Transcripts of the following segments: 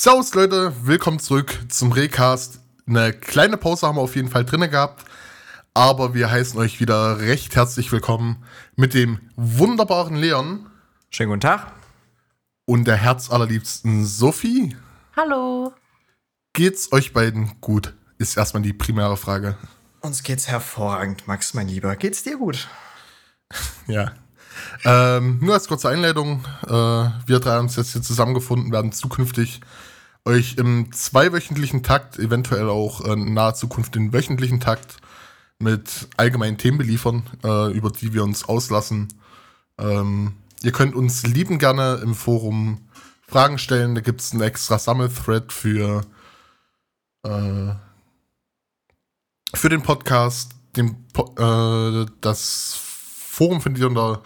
Servus Leute, willkommen zurück zum Recast. Eine kleine Pause haben wir auf jeden Fall drinne gehabt, aber wir heißen euch wieder recht herzlich willkommen mit dem wunderbaren Leon Schönen guten Tag. und der herzallerliebsten Sophie. Hallo. Geht's euch beiden gut? Ist erstmal die primäre Frage. Uns geht's hervorragend, Max, mein Lieber. Geht's dir gut? Ja. Ähm, nur als kurze Einleitung. Äh, wir drei haben uns jetzt hier zusammengefunden, werden zukünftig euch im zweiwöchentlichen Takt, eventuell auch äh, in naher Zukunft den wöchentlichen Takt mit allgemeinen Themen beliefern, äh, über die wir uns auslassen. Ähm, ihr könnt uns lieben gerne im Forum Fragen stellen. Da gibt es einen extra Sammelthread für, äh, für den Podcast. Den, äh, das Forum findet ihr unter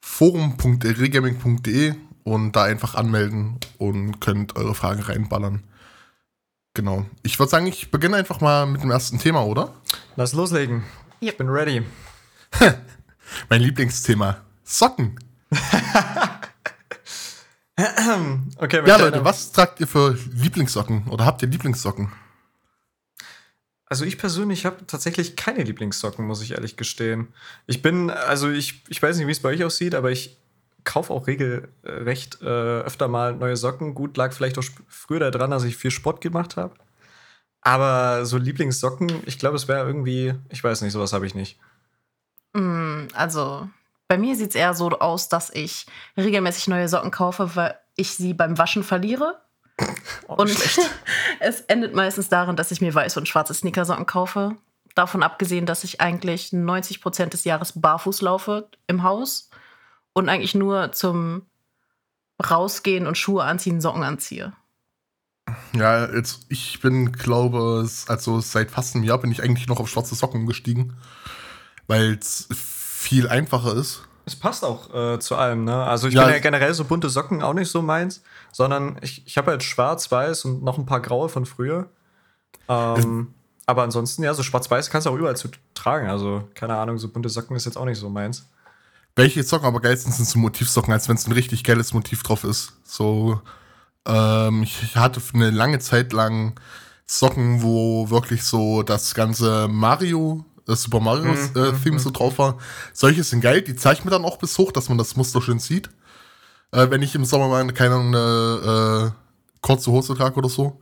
forum.regaming.de und da einfach anmelden und könnt eure Fragen reinballern. Genau. Ich würde sagen, ich beginne einfach mal mit dem ersten Thema, oder? Lass loslegen. Ich Yep. bin ready. Mein Lieblingsthema. Socken. Okay, Ja, Leute, was tragt ihr für Lieblingssocken? Oder habt ihr Lieblingssocken? Also ich persönlich habe tatsächlich keine Lieblingssocken, muss ich ehrlich gestehen. Ich bin, also ich, ich weiß nicht, wie es bei euch aussieht, aber ich kaufe auch regelrecht äh, öfter mal neue Socken. Gut, lag vielleicht auch früher daran, dass ich viel Sport gemacht habe. Aber so Lieblingssocken, ich glaube, es wäre irgendwie, ich weiß nicht, sowas habe ich nicht. Mm, Also, bei mir sieht es eher so aus, dass ich regelmäßig neue Socken kaufe, weil ich sie beim Waschen verliere. Oh, Und es endet meistens darin, dass ich mir weiße und schwarze Sneakersocken kaufe. Davon abgesehen, dass ich eigentlich 90 Prozent des Jahres barfuß laufe im Haus und eigentlich nur zum Rausgehen und Schuhe anziehen, Socken anziehe. Ja, jetzt, ich bin, glaube, es- also seit fast einem Jahr bin ich eigentlich noch auf schwarze Socken umgestiegen, weil es viel einfacher ist. Es passt auch äh, zu allem, ne? Also ich Ja, bin ja generell so bunte Socken auch nicht so meins, sondern ich, ich habe halt schwarz, weiß und noch ein paar graue von früher. Ähm, aber ansonsten, ja, so schwarz-weiß kannst du auch überall zu tragen. Also, keine Ahnung, so bunte Socken ist jetzt auch nicht so meins. Welche Socken aber geilsten sind so Motivsocken, als wenn es ein richtig geiles Motiv drauf ist. So, ähm, ich hatte für eine lange Zeit lang Socken, wo wirklich so das ganze Mario, das Super Mario Mhm, äh, mhm, Theme so drauf war. Solche sind geil, die zeige ich mir dann auch bis hoch, dass man das Muster schön sieht. Äh, wenn ich im Sommer mal keine Ahnung, eine äh, kurze Hose trage oder so.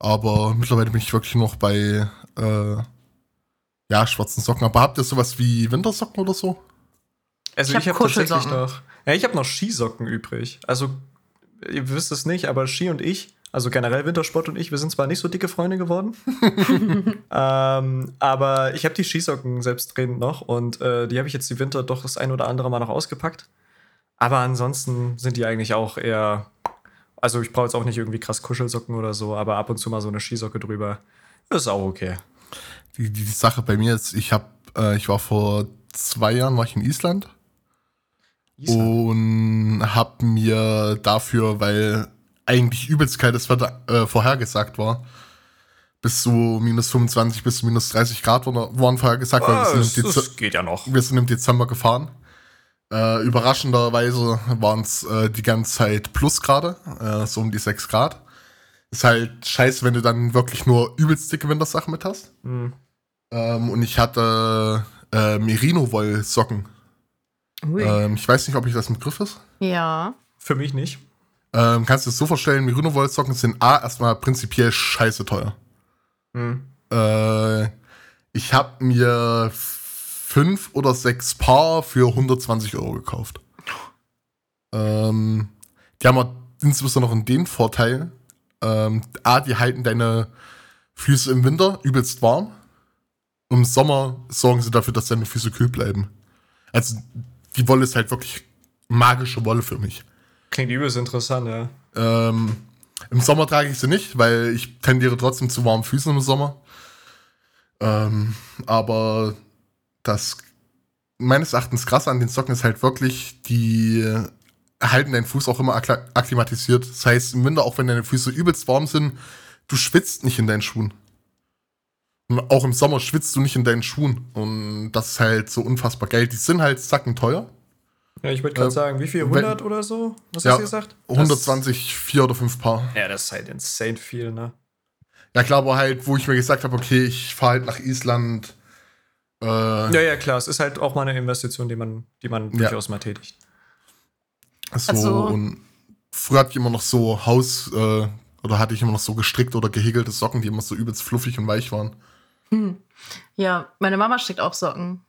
Aber mittlerweile bin ich wirklich noch bei äh, ja, schwarzen Socken. Aber habt ihr sowas wie Wintersocken oder so? Also Ich hab habe tatsächlich Kuschelsocken. noch. Ja, ich habe noch Skisocken übrig. Also, ihr wisst es nicht, aber Ski und ich, also generell Wintersport und ich, wir sind zwar nicht so dicke Freunde geworden. ähm, aber ich habe die Skisocken selbstredend noch und äh, die habe ich jetzt die Winter doch das ein oder andere Mal noch ausgepackt. Aber ansonsten sind die eigentlich auch eher. Also, ich brauche jetzt auch nicht irgendwie krass Kuschelsocken oder so, aber ab und zu mal so eine Skisocke drüber. Ist auch okay. Die, die, die Sache bei mir ist, ich habe, äh, ich war vor zwei Jahren war ich in Island und habe mir dafür, weil eigentlich übelst kaltes Wetter äh, vorhergesagt war, bis zu minus 25 bis zu minus 30 Grad waren, vorhergesagt, weil wir Ah, sind, im Dez geht ja noch. wir sind im Dezember gefahren. Äh, überraschenderweise waren es äh, die ganze Zeit Plusgrade, äh, so um die 6 Grad. Ist halt scheiße, wenn du dann wirklich nur übelst dicke Wintersachen mit hast. Hm. Ähm, und ich hatte äh, Merino-Woll-Socken. Ähm, ich weiß nicht, ob ich das im Begriff ist. Ja. Für mich nicht. Ähm, kannst du es so vorstellen, Merino-Woll-Socken sind A, erstmal prinzipiell scheiße teuer. Hm. Äh, ich habe mir fünf oder sechs Paar für 120 Euro gekauft. Ähm, die haben insbesondere noch den Vorteil, ähm, A, die halten deine Füße im Winter übelst warm. Im Sommer sorgen sie dafür, dass deine Füße kühl bleiben. Also die Wolle ist halt wirklich magische Wolle für mich. Klingt übelst interessant, ja. Ähm, Im Sommer trage ich sie nicht, weil ich tendiere trotzdem zu warmen Füßen im Sommer. Ähm, aber das meines Erachtens krass an den Socken ist halt wirklich, die halten deinen Fuß auch immer akklimatisiert. Das heißt, im Winter, auch wenn deine Füße übelst warm sind, du schwitzt nicht in deinen Schuhen. Und auch im Sommer schwitzt du nicht in deinen Schuhen. Und das ist halt so unfassbar geil. Die sind halt sackenteuer. Ja, ich würde gerade Äh, sagen, wie viel? wenn- 100 oder so? Was Ja, hast du gesagt? 120, vier oder fünf Paar. Das, ja, das ist halt insane viel, ne? Ja, klar, aber halt, wo ich mir gesagt habe, okay, ich fahre halt nach Island. Äh, Ja, ja, klar. Es ist halt auch mal eine Investition, die man, die man Ja. durchaus mal tätigt. So, Also- und früher hatte ich immer noch so Haus, äh, oder hatte ich immer noch so gestrickt oder gehäkelte Socken, die immer so übelst fluffig und weich waren. Ja, meine Mama strickt auch Socken.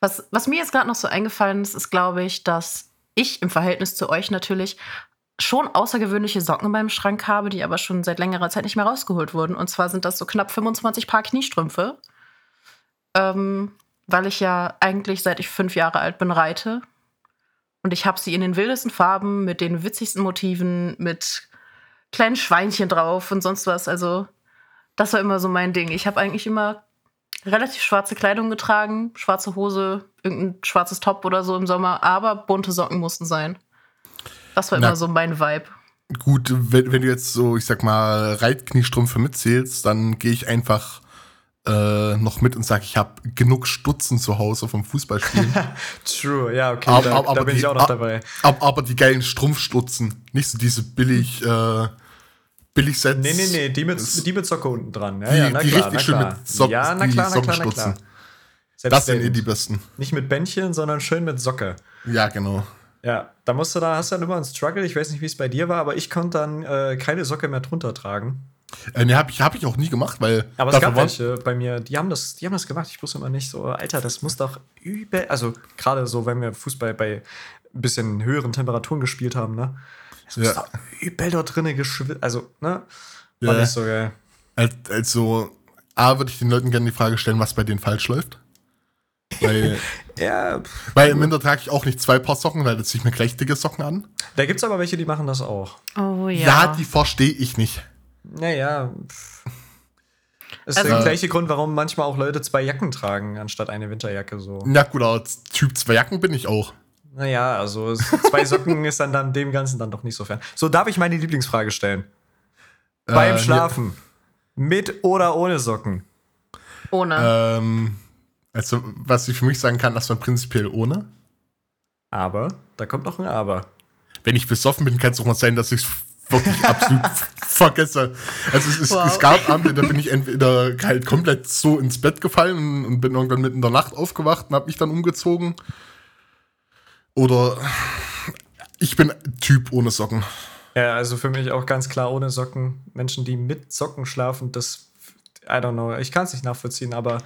Was, was mir jetzt gerade noch so eingefallen ist, ist, glaube ich, dass ich im Verhältnis zu euch natürlich schon außergewöhnliche Socken in meinem Schrank habe, die aber schon seit längerer Zeit nicht mehr rausgeholt wurden. Und zwar sind das so knapp 25 Paar Kniestrümpfe. Ähm, weil ich ja eigentlich seit ich fünf Jahre alt bin reite. Und ich habe sie in den wildesten Farben, mit den witzigsten Motiven, mit kleinen Schweinchen drauf und sonst was. Also, das war immer so mein Ding. Ich habe eigentlich immer relativ schwarze Kleidung getragen, schwarze Hose, irgendein schwarzes Top oder so im Sommer, aber bunte Socken mussten sein. Das war Na- immer so mein Vibe. Gut, wenn, wenn du jetzt so, ich sag mal, Reitkniestrümpfe mitzählst, dann gehe ich einfach äh, noch mit und sage, ich habe genug Stutzen zu Hause vom Fußballspielen. True, ja, okay. Aber- da, aber da bin die- ich auch noch dabei. aber, aber die geilen Strumpfstutzen, nicht so diese billig, äh, billig Sets. Nee, nee, nee, die mit, die mit Socke unten dran. Ja, Die- ja, na die klar, richtig na schön klar. mit Socken- Ja, na klar, na klar, na klar. Das sind eh die besten. Nicht mit Bändchen, sondern schön mit Socke. Ja, genau. Ja, da musst du da, hast du dann immer einen Struggle. Ich weiß nicht, wie es bei dir war, aber ich konnte dann äh, keine Socke mehr drunter tragen. Äh, nee, habe ich, hab ich auch nie gemacht, weil. Aber es gab welche bei mir, die haben das, die haben das gemacht. Ich wusste immer nicht so, Alter, das muss doch übel. Also gerade so, wenn wir Fußball bei ein bisschen höheren Temperaturen gespielt haben, ne? Es muss Ja. übel dort drinnen geschwitzt. Also, ne? War Ja. nicht so geil. Als- Also, A, würde ich den Leuten gerne die Frage stellen, was bei denen falsch läuft. Weil, Ja, pff. weil im Winter trage ich auch nicht zwei Paar Socken, weil da ziehe ich mir gleich dicke Socken an. da gibt es aber welche, die machen das auch. Oh Ja, ja. die verstehe ich nicht. Naja, pff. ist Also- der gleiche Grund, warum manchmal auch Leute zwei Jacken tragen, anstatt eine Winterjacke so. Na gut, aber als Typ zwei Jacken bin ich auch. Naja, also zwei Socken ist dann, dann dem Ganzen dann doch nicht so fern. So, darf ich meine Lieblingsfrage stellen? Beim Äh, Schlafen. Mit oder ohne Socken? Ohne. Ja, ähm, also, was ich für mich sagen kann, dass man prinzipiell ohne. Aber, da kommt noch ein Aber. Wenn ich besoffen bin, kann es auch mal sein, dass ich es wirklich absolut vergesse. Also es, ist, Wow. es gab Abende, da bin ich entweder halt komplett so ins Bett gefallen und, und bin irgendwann mitten in der Nacht aufgewacht und habe mich dann umgezogen. Oder ich bin Typ ohne Socken. Ja, also für mich auch ganz klar ohne Socken. Menschen, die mit Socken schlafen, das, I don't know, ich kann es nicht nachvollziehen, aber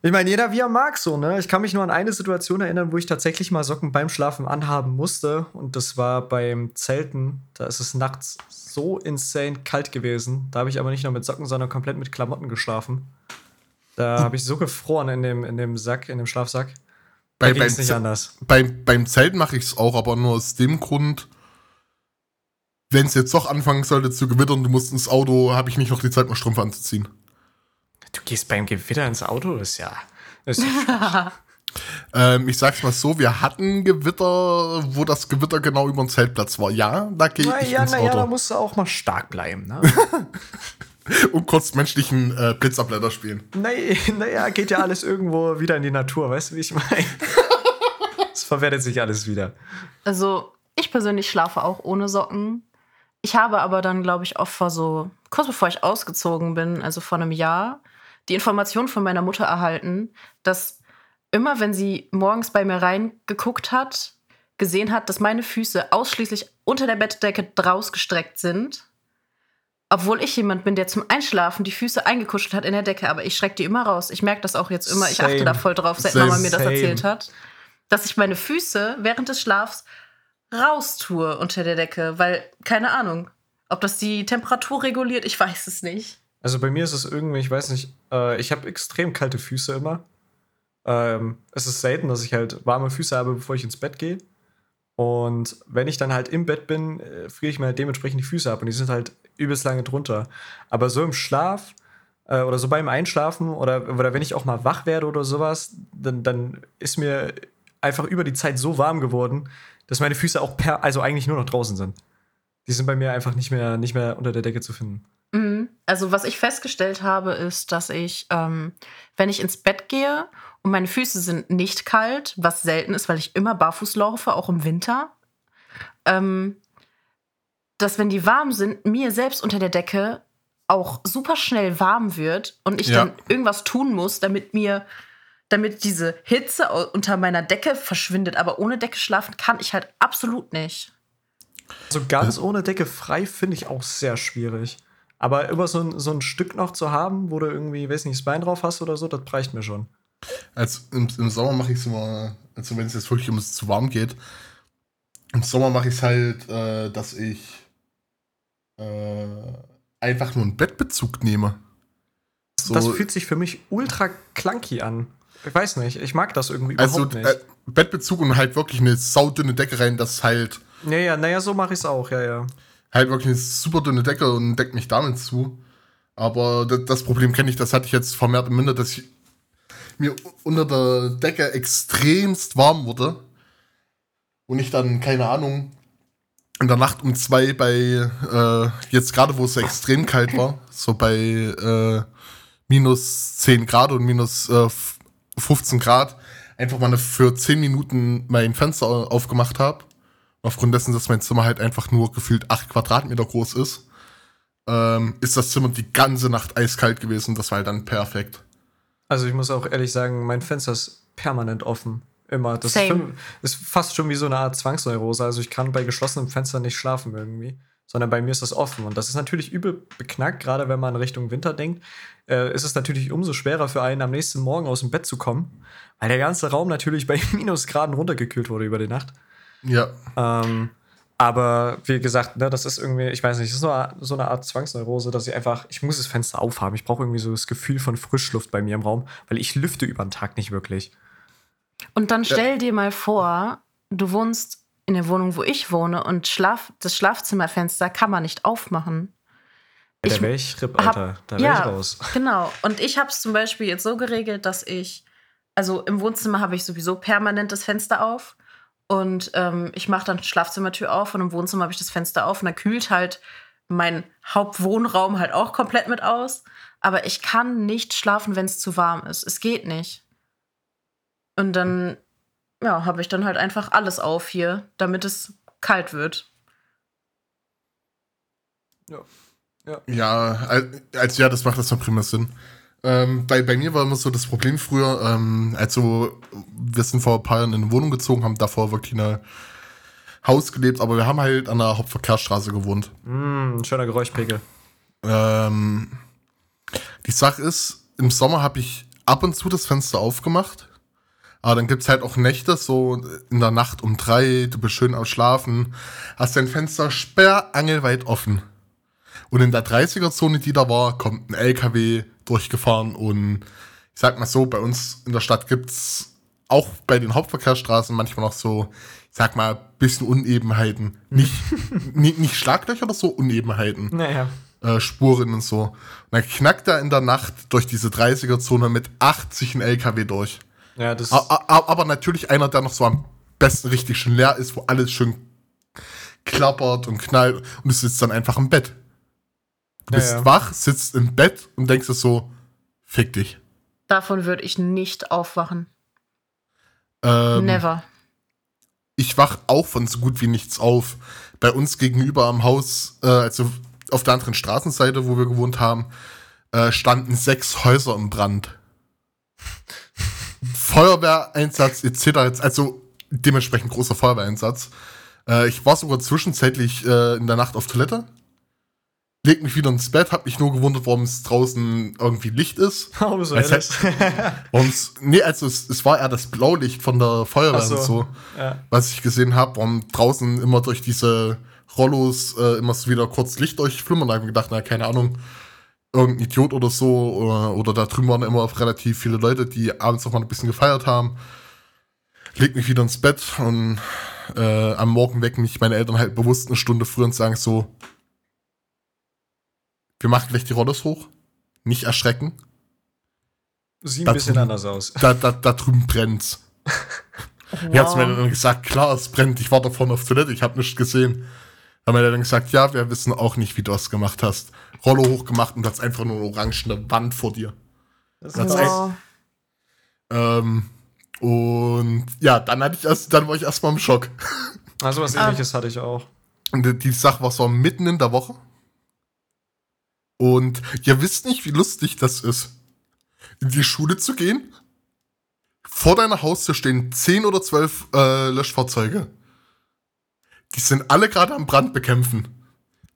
ich meine, jeder wie er mag so, ne? Ich kann mich nur an eine Situation erinnern, wo ich tatsächlich mal Socken beim Schlafen anhaben musste und das war beim Zelten. Da ist es nachts so insane kalt gewesen. Da habe ich aber nicht nur mit Socken, sondern komplett mit Klamotten geschlafen. Da habe ich so gefroren in dem, in dem Sack, in dem Schlafsack. Da Bei, beim, nicht anders. beim, beim Zelt mache ich es auch, aber nur aus dem Grund, wenn es jetzt doch anfangen sollte zu gewittern, du musst ins Auto, habe ich nicht noch die Zeit, mal Strümpfe anzuziehen. Du gehst beim Gewitter ins Auto, das ist ja. Ist ja Ähm, ich sag's mal so, wir hatten Gewitter, wo das Gewitter genau über dem Zeltplatz war. Ja, da gehe ich Naja, ins naja, da Auto musst du auch mal stark bleiben, ne? und kurz menschlichen äh, Blitzableiter spielen. naja, naja, geht ja alles irgendwo wieder in die Natur, weißt du, wie ich meine? Es verwertet sich alles wieder. Also, ich persönlich schlafe auch ohne Socken. Ich habe aber dann, glaube ich, auch vor so, kurz bevor ich ausgezogen bin, also vor einem Jahr, die Information von meiner Mutter erhalten, dass immer, wenn sie morgens bei mir reingeguckt hat, gesehen hat, dass meine Füße ausschließlich unter der Bettdecke rausgestreckt sind. Obwohl ich jemand bin, der zum Einschlafen die Füße eingekuschelt hat in der Decke, aber ich schrecke die immer raus. Ich merke das auch jetzt immer. Ich achte Same. da voll drauf, seit Same. Mama mir das Same. erzählt hat, dass ich meine Füße während des Schlafs raustue unter der Decke, weil, keine Ahnung, ob das die Temperatur reguliert, ich weiß es nicht. Also bei mir ist es irgendwie, ich weiß nicht, äh, ich habe extrem kalte Füße immer. Ähm, es ist selten, dass ich halt warme Füße habe, bevor ich ins Bett gehe. Und wenn ich dann halt im Bett bin, äh, friere ich mir halt dementsprechend die Füße ab und die sind halt übelst lange drunter. Aber so im Schlaf äh, oder so beim Einschlafen oder, oder wenn ich auch mal wach werde oder sowas, dann, dann ist mir einfach über die Zeit so warm geworden, dass meine Füße auch per, also eigentlich nur noch draußen sind. Die sind bei mir einfach nicht mehr, nicht mehr unter der Decke zu finden. Mhm. also was ich festgestellt habe, ist, dass ich, ähm, wenn ich ins Bett gehe und meine Füße sind nicht kalt, was selten ist, weil ich immer barfuß laufe, auch im Winter, ähm, dass wenn die warm sind, mir selbst unter der Decke auch super schnell warm wird und ich Ja. dann irgendwas tun muss, damit mir, damit diese Hitze unter meiner Decke verschwindet. Aber ohne Decke schlafen kann ich halt absolut nicht. So ganz ohne Decke frei finde ich auch sehr schwierig. Aber immer so ein, so ein Stück noch zu haben, wo du irgendwie, weiß nicht, das Bein drauf hast oder so, das reicht mir schon. Also im, im Sommer mache ich es immer, also wenn es jetzt wirklich um es zu warm geht, im Sommer mache ich es halt, äh, dass ich äh, einfach nur einen Bettbezug nehme. So, Das fühlt sich für mich ultra clunky an. Ich weiß nicht, ich mag das irgendwie also überhaupt nicht. äh, Bettbezug und halt wirklich eine saudünne Decke rein, das halt ja, ja, naja, so mache ich es auch, ja, ja. halt wirklich eine super dünne Decke und deckt mich damit zu. Aber das, das Problem kenne ich, das hatte ich jetzt vermehrt im Winter, dass ich mir unter der Decke extremst warm wurde. Und ich dann, keine Ahnung, in der Nacht um zwei bei, äh, jetzt gerade wo es extrem kalt war, so bei äh, minus 10 Grad und minus äh, 15 Grad, einfach mal für 10 Minuten mein Fenster aufgemacht habe. Aufgrund dessen, dass mein Zimmer halt einfach nur gefühlt 8 Quadratmeter groß ist, ähm, ist das Zimmer die ganze Nacht eiskalt gewesen. Das war halt dann perfekt. Also ich muss auch ehrlich sagen, mein Fenster ist permanent offen. Immer. Das ist, schon, ist fast schon wie so eine Art Zwangsneurose. Also ich kann bei geschlossenem Fenster nicht schlafen irgendwie. Sondern bei mir ist das offen. Und das ist natürlich übel beknackt, gerade wenn man Richtung Winter denkt. Äh, ist es natürlich umso schwerer für einen, am nächsten Morgen aus dem Bett zu kommen. Weil der ganze Raum natürlich bei Minusgraden runtergekühlt wurde über die Nacht. Ja. Ähm, aber wie gesagt, ne, das ist irgendwie, ich weiß nicht, das ist so eine, so eine Art Zwangsneurose, dass ich einfach, ich muss das Fenster aufhaben. Ich brauche irgendwie so das Gefühl von Frischluft bei mir im Raum, weil ich lüfte über den Tag nicht wirklich. Und dann stell dir mal vor, du wohnst in der Wohnung, wo ich wohne und Schlaf, das Schlafzimmerfenster kann man nicht aufmachen. Ja, Ich da wäre ich RIP, hab- Alter. Da wäre ja, ich raus. Genau. Und ich habe es zum Beispiel jetzt so geregelt, dass ich, also im Wohnzimmer habe ich sowieso permanent das Fenster auf. Und ähm, ich mache dann Schlafzimmertür auf und im Wohnzimmer habe ich das Fenster auf und dann kühlt halt mein Hauptwohnraum halt auch komplett mit aus. Aber ich kann nicht schlafen, wenn es zu warm ist. Es geht nicht. Und dann, ja, habe ich dann halt einfach alles auf hier, damit es kalt wird. Ja, al- also ja, das macht das noch prima Sinn. Ähm, bei, bei mir war immer so das Problem früher, ähm, also wir sind vor ein paar Jahren in eine Wohnung gezogen, haben davor wirklich in Haus gelebt, aber wir haben halt an der Hauptverkehrsstraße gewohnt. Mm, schöner Geräuschpegel. Ähm, die Sache ist, im Sommer habe ich ab und zu das Fenster aufgemacht. Aber dann gibt's halt auch Nächte, so in der Nacht um drei, du bist schön am Schlafen, hast dein Fenster sperrangelweit offen. Und in der 30er-Zone, die da war, kommt ein LKW durchgefahren und ich sag mal so, bei uns in der Stadt gibt's auch bei den Hauptverkehrsstraßen manchmal noch so, ich sag mal, bisschen Unebenheiten. Nicht, nicht, nicht Schlaglöcher oder so, Unebenheiten Naja. äh, Spuren und so. Und dann knackt er in der Nacht durch diese 30er-Zone mit 80 ein LKW durch. Ja, das. A a aber natürlich einer, der noch so am besten richtig schön leer ist, wo alles schön klappert und knallt und du sitzt dann einfach im Bett. Du bist ja. wach, sitzt im Bett und denkst dir so, fick dich. Davon würde ich nicht aufwachen. Ähm, Never. ich wach auch von so gut wie nichts auf. Bei uns gegenüber am Haus, äh, also auf der anderen Straßenseite, wo wir gewohnt haben, äh, standen sechs Häuser im Brand. Feuerwehreinsatz etc. Jetzt, Also dementsprechend großer Feuerwehreinsatz. Äh, ich war sogar zwischenzeitlich äh, in der Nacht auf Toilette. Leg mich wieder ins Bett, hab mich nur gewundert, warum es draußen irgendwie Licht ist. Warum so Als ehrlich? Warum's, nee, also es, es war eher das Blaulicht von der Feuerwehr so. und so ja. was ich gesehen habe, warum draußen immer durch diese Rollos äh, immer so wieder kurz Licht durchflimmern. Da habe ich gedacht, na, keine Ahnung, irgendein Idiot oder so. Oder, oder da drüben waren immer relativ viele Leute, die abends auch mal ein bisschen gefeiert haben. Leg mich wieder ins Bett und äh, am Morgen wecken mich meine Eltern halt bewusst eine Stunde früher und sagen so, wir machen gleich die Rollos hoch. Nicht erschrecken. Sieht ein Da bisschen drüben- anders aus. Da, da, da drüben brennt's. Wie hat's mir dann gesagt, klar, es brennt, ich war da vorne auf Toilette, ich habe nichts gesehen. Haben wir dann gesagt, ja, wir wissen auch nicht, wie du das gemacht hast. Rollo hochgemacht und hast einfach nur eine orangene Wand vor dir. Das ist Wow. Ähm, und ja, dann hatte ich erst, dann war ich erstmal im Schock. also was Ah. ähnliches hatte ich auch. Und die- die Sache war so mitten in der Woche. Und ihr wisst nicht, wie lustig das ist, in die Schule zu gehen. Vor deiner Haustür stehen 10 oder 12 äh, Löschfahrzeuge. Die sind alle gerade am Brand bekämpfen.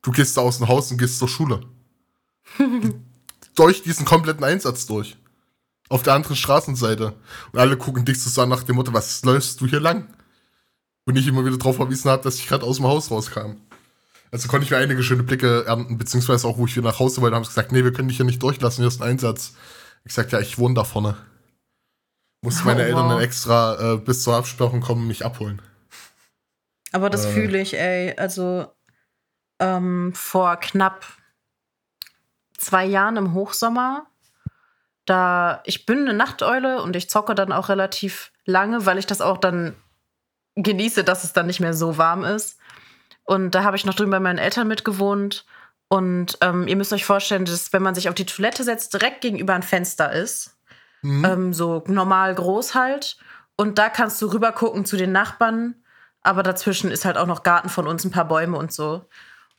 Du gehst da aus dem Haus und gehst zur Schule. durch diesen kompletten Einsatz durch. Auf der anderen Straßenseite. Und alle gucken dich an nach dem Motto, was läufst du hier lang? Und ich immer wieder darauf verwiesen habe, dass ich gerade aus dem Haus rauskam. Also konnte ich mir einige schöne Blicke ernten, beziehungsweise auch, wo ich wieder nach Hause wollte, haben sie gesagt, nee, wir können dich hier nicht durchlassen, hier ist ein Einsatz. Ich sagte, ja, ich wohne da vorne. Mussten meine Oh, Eltern wow. dann extra äh, bis zur Absperrung kommen und mich abholen. Aber das Äh. fühle ich, ey. Also ähm, vor knapp zwei Jahren im Hochsommer, da ich bin eine Nachteule und ich zocke dann auch relativ lange, weil ich das auch dann genieße, dass es dann nicht mehr so warm ist. Und da habe ich noch drüben bei meinen Eltern mitgewohnt. Und ähm, ihr müsst euch vorstellen, dass wenn man sich auf die Toilette setzt, direkt gegenüber ein Fenster ist Mhm. ähm, so normal groß halt. Und da kannst du rüber gucken zu den Nachbarn. Aber dazwischen ist halt auch noch Garten von uns, ein paar Bäume und so.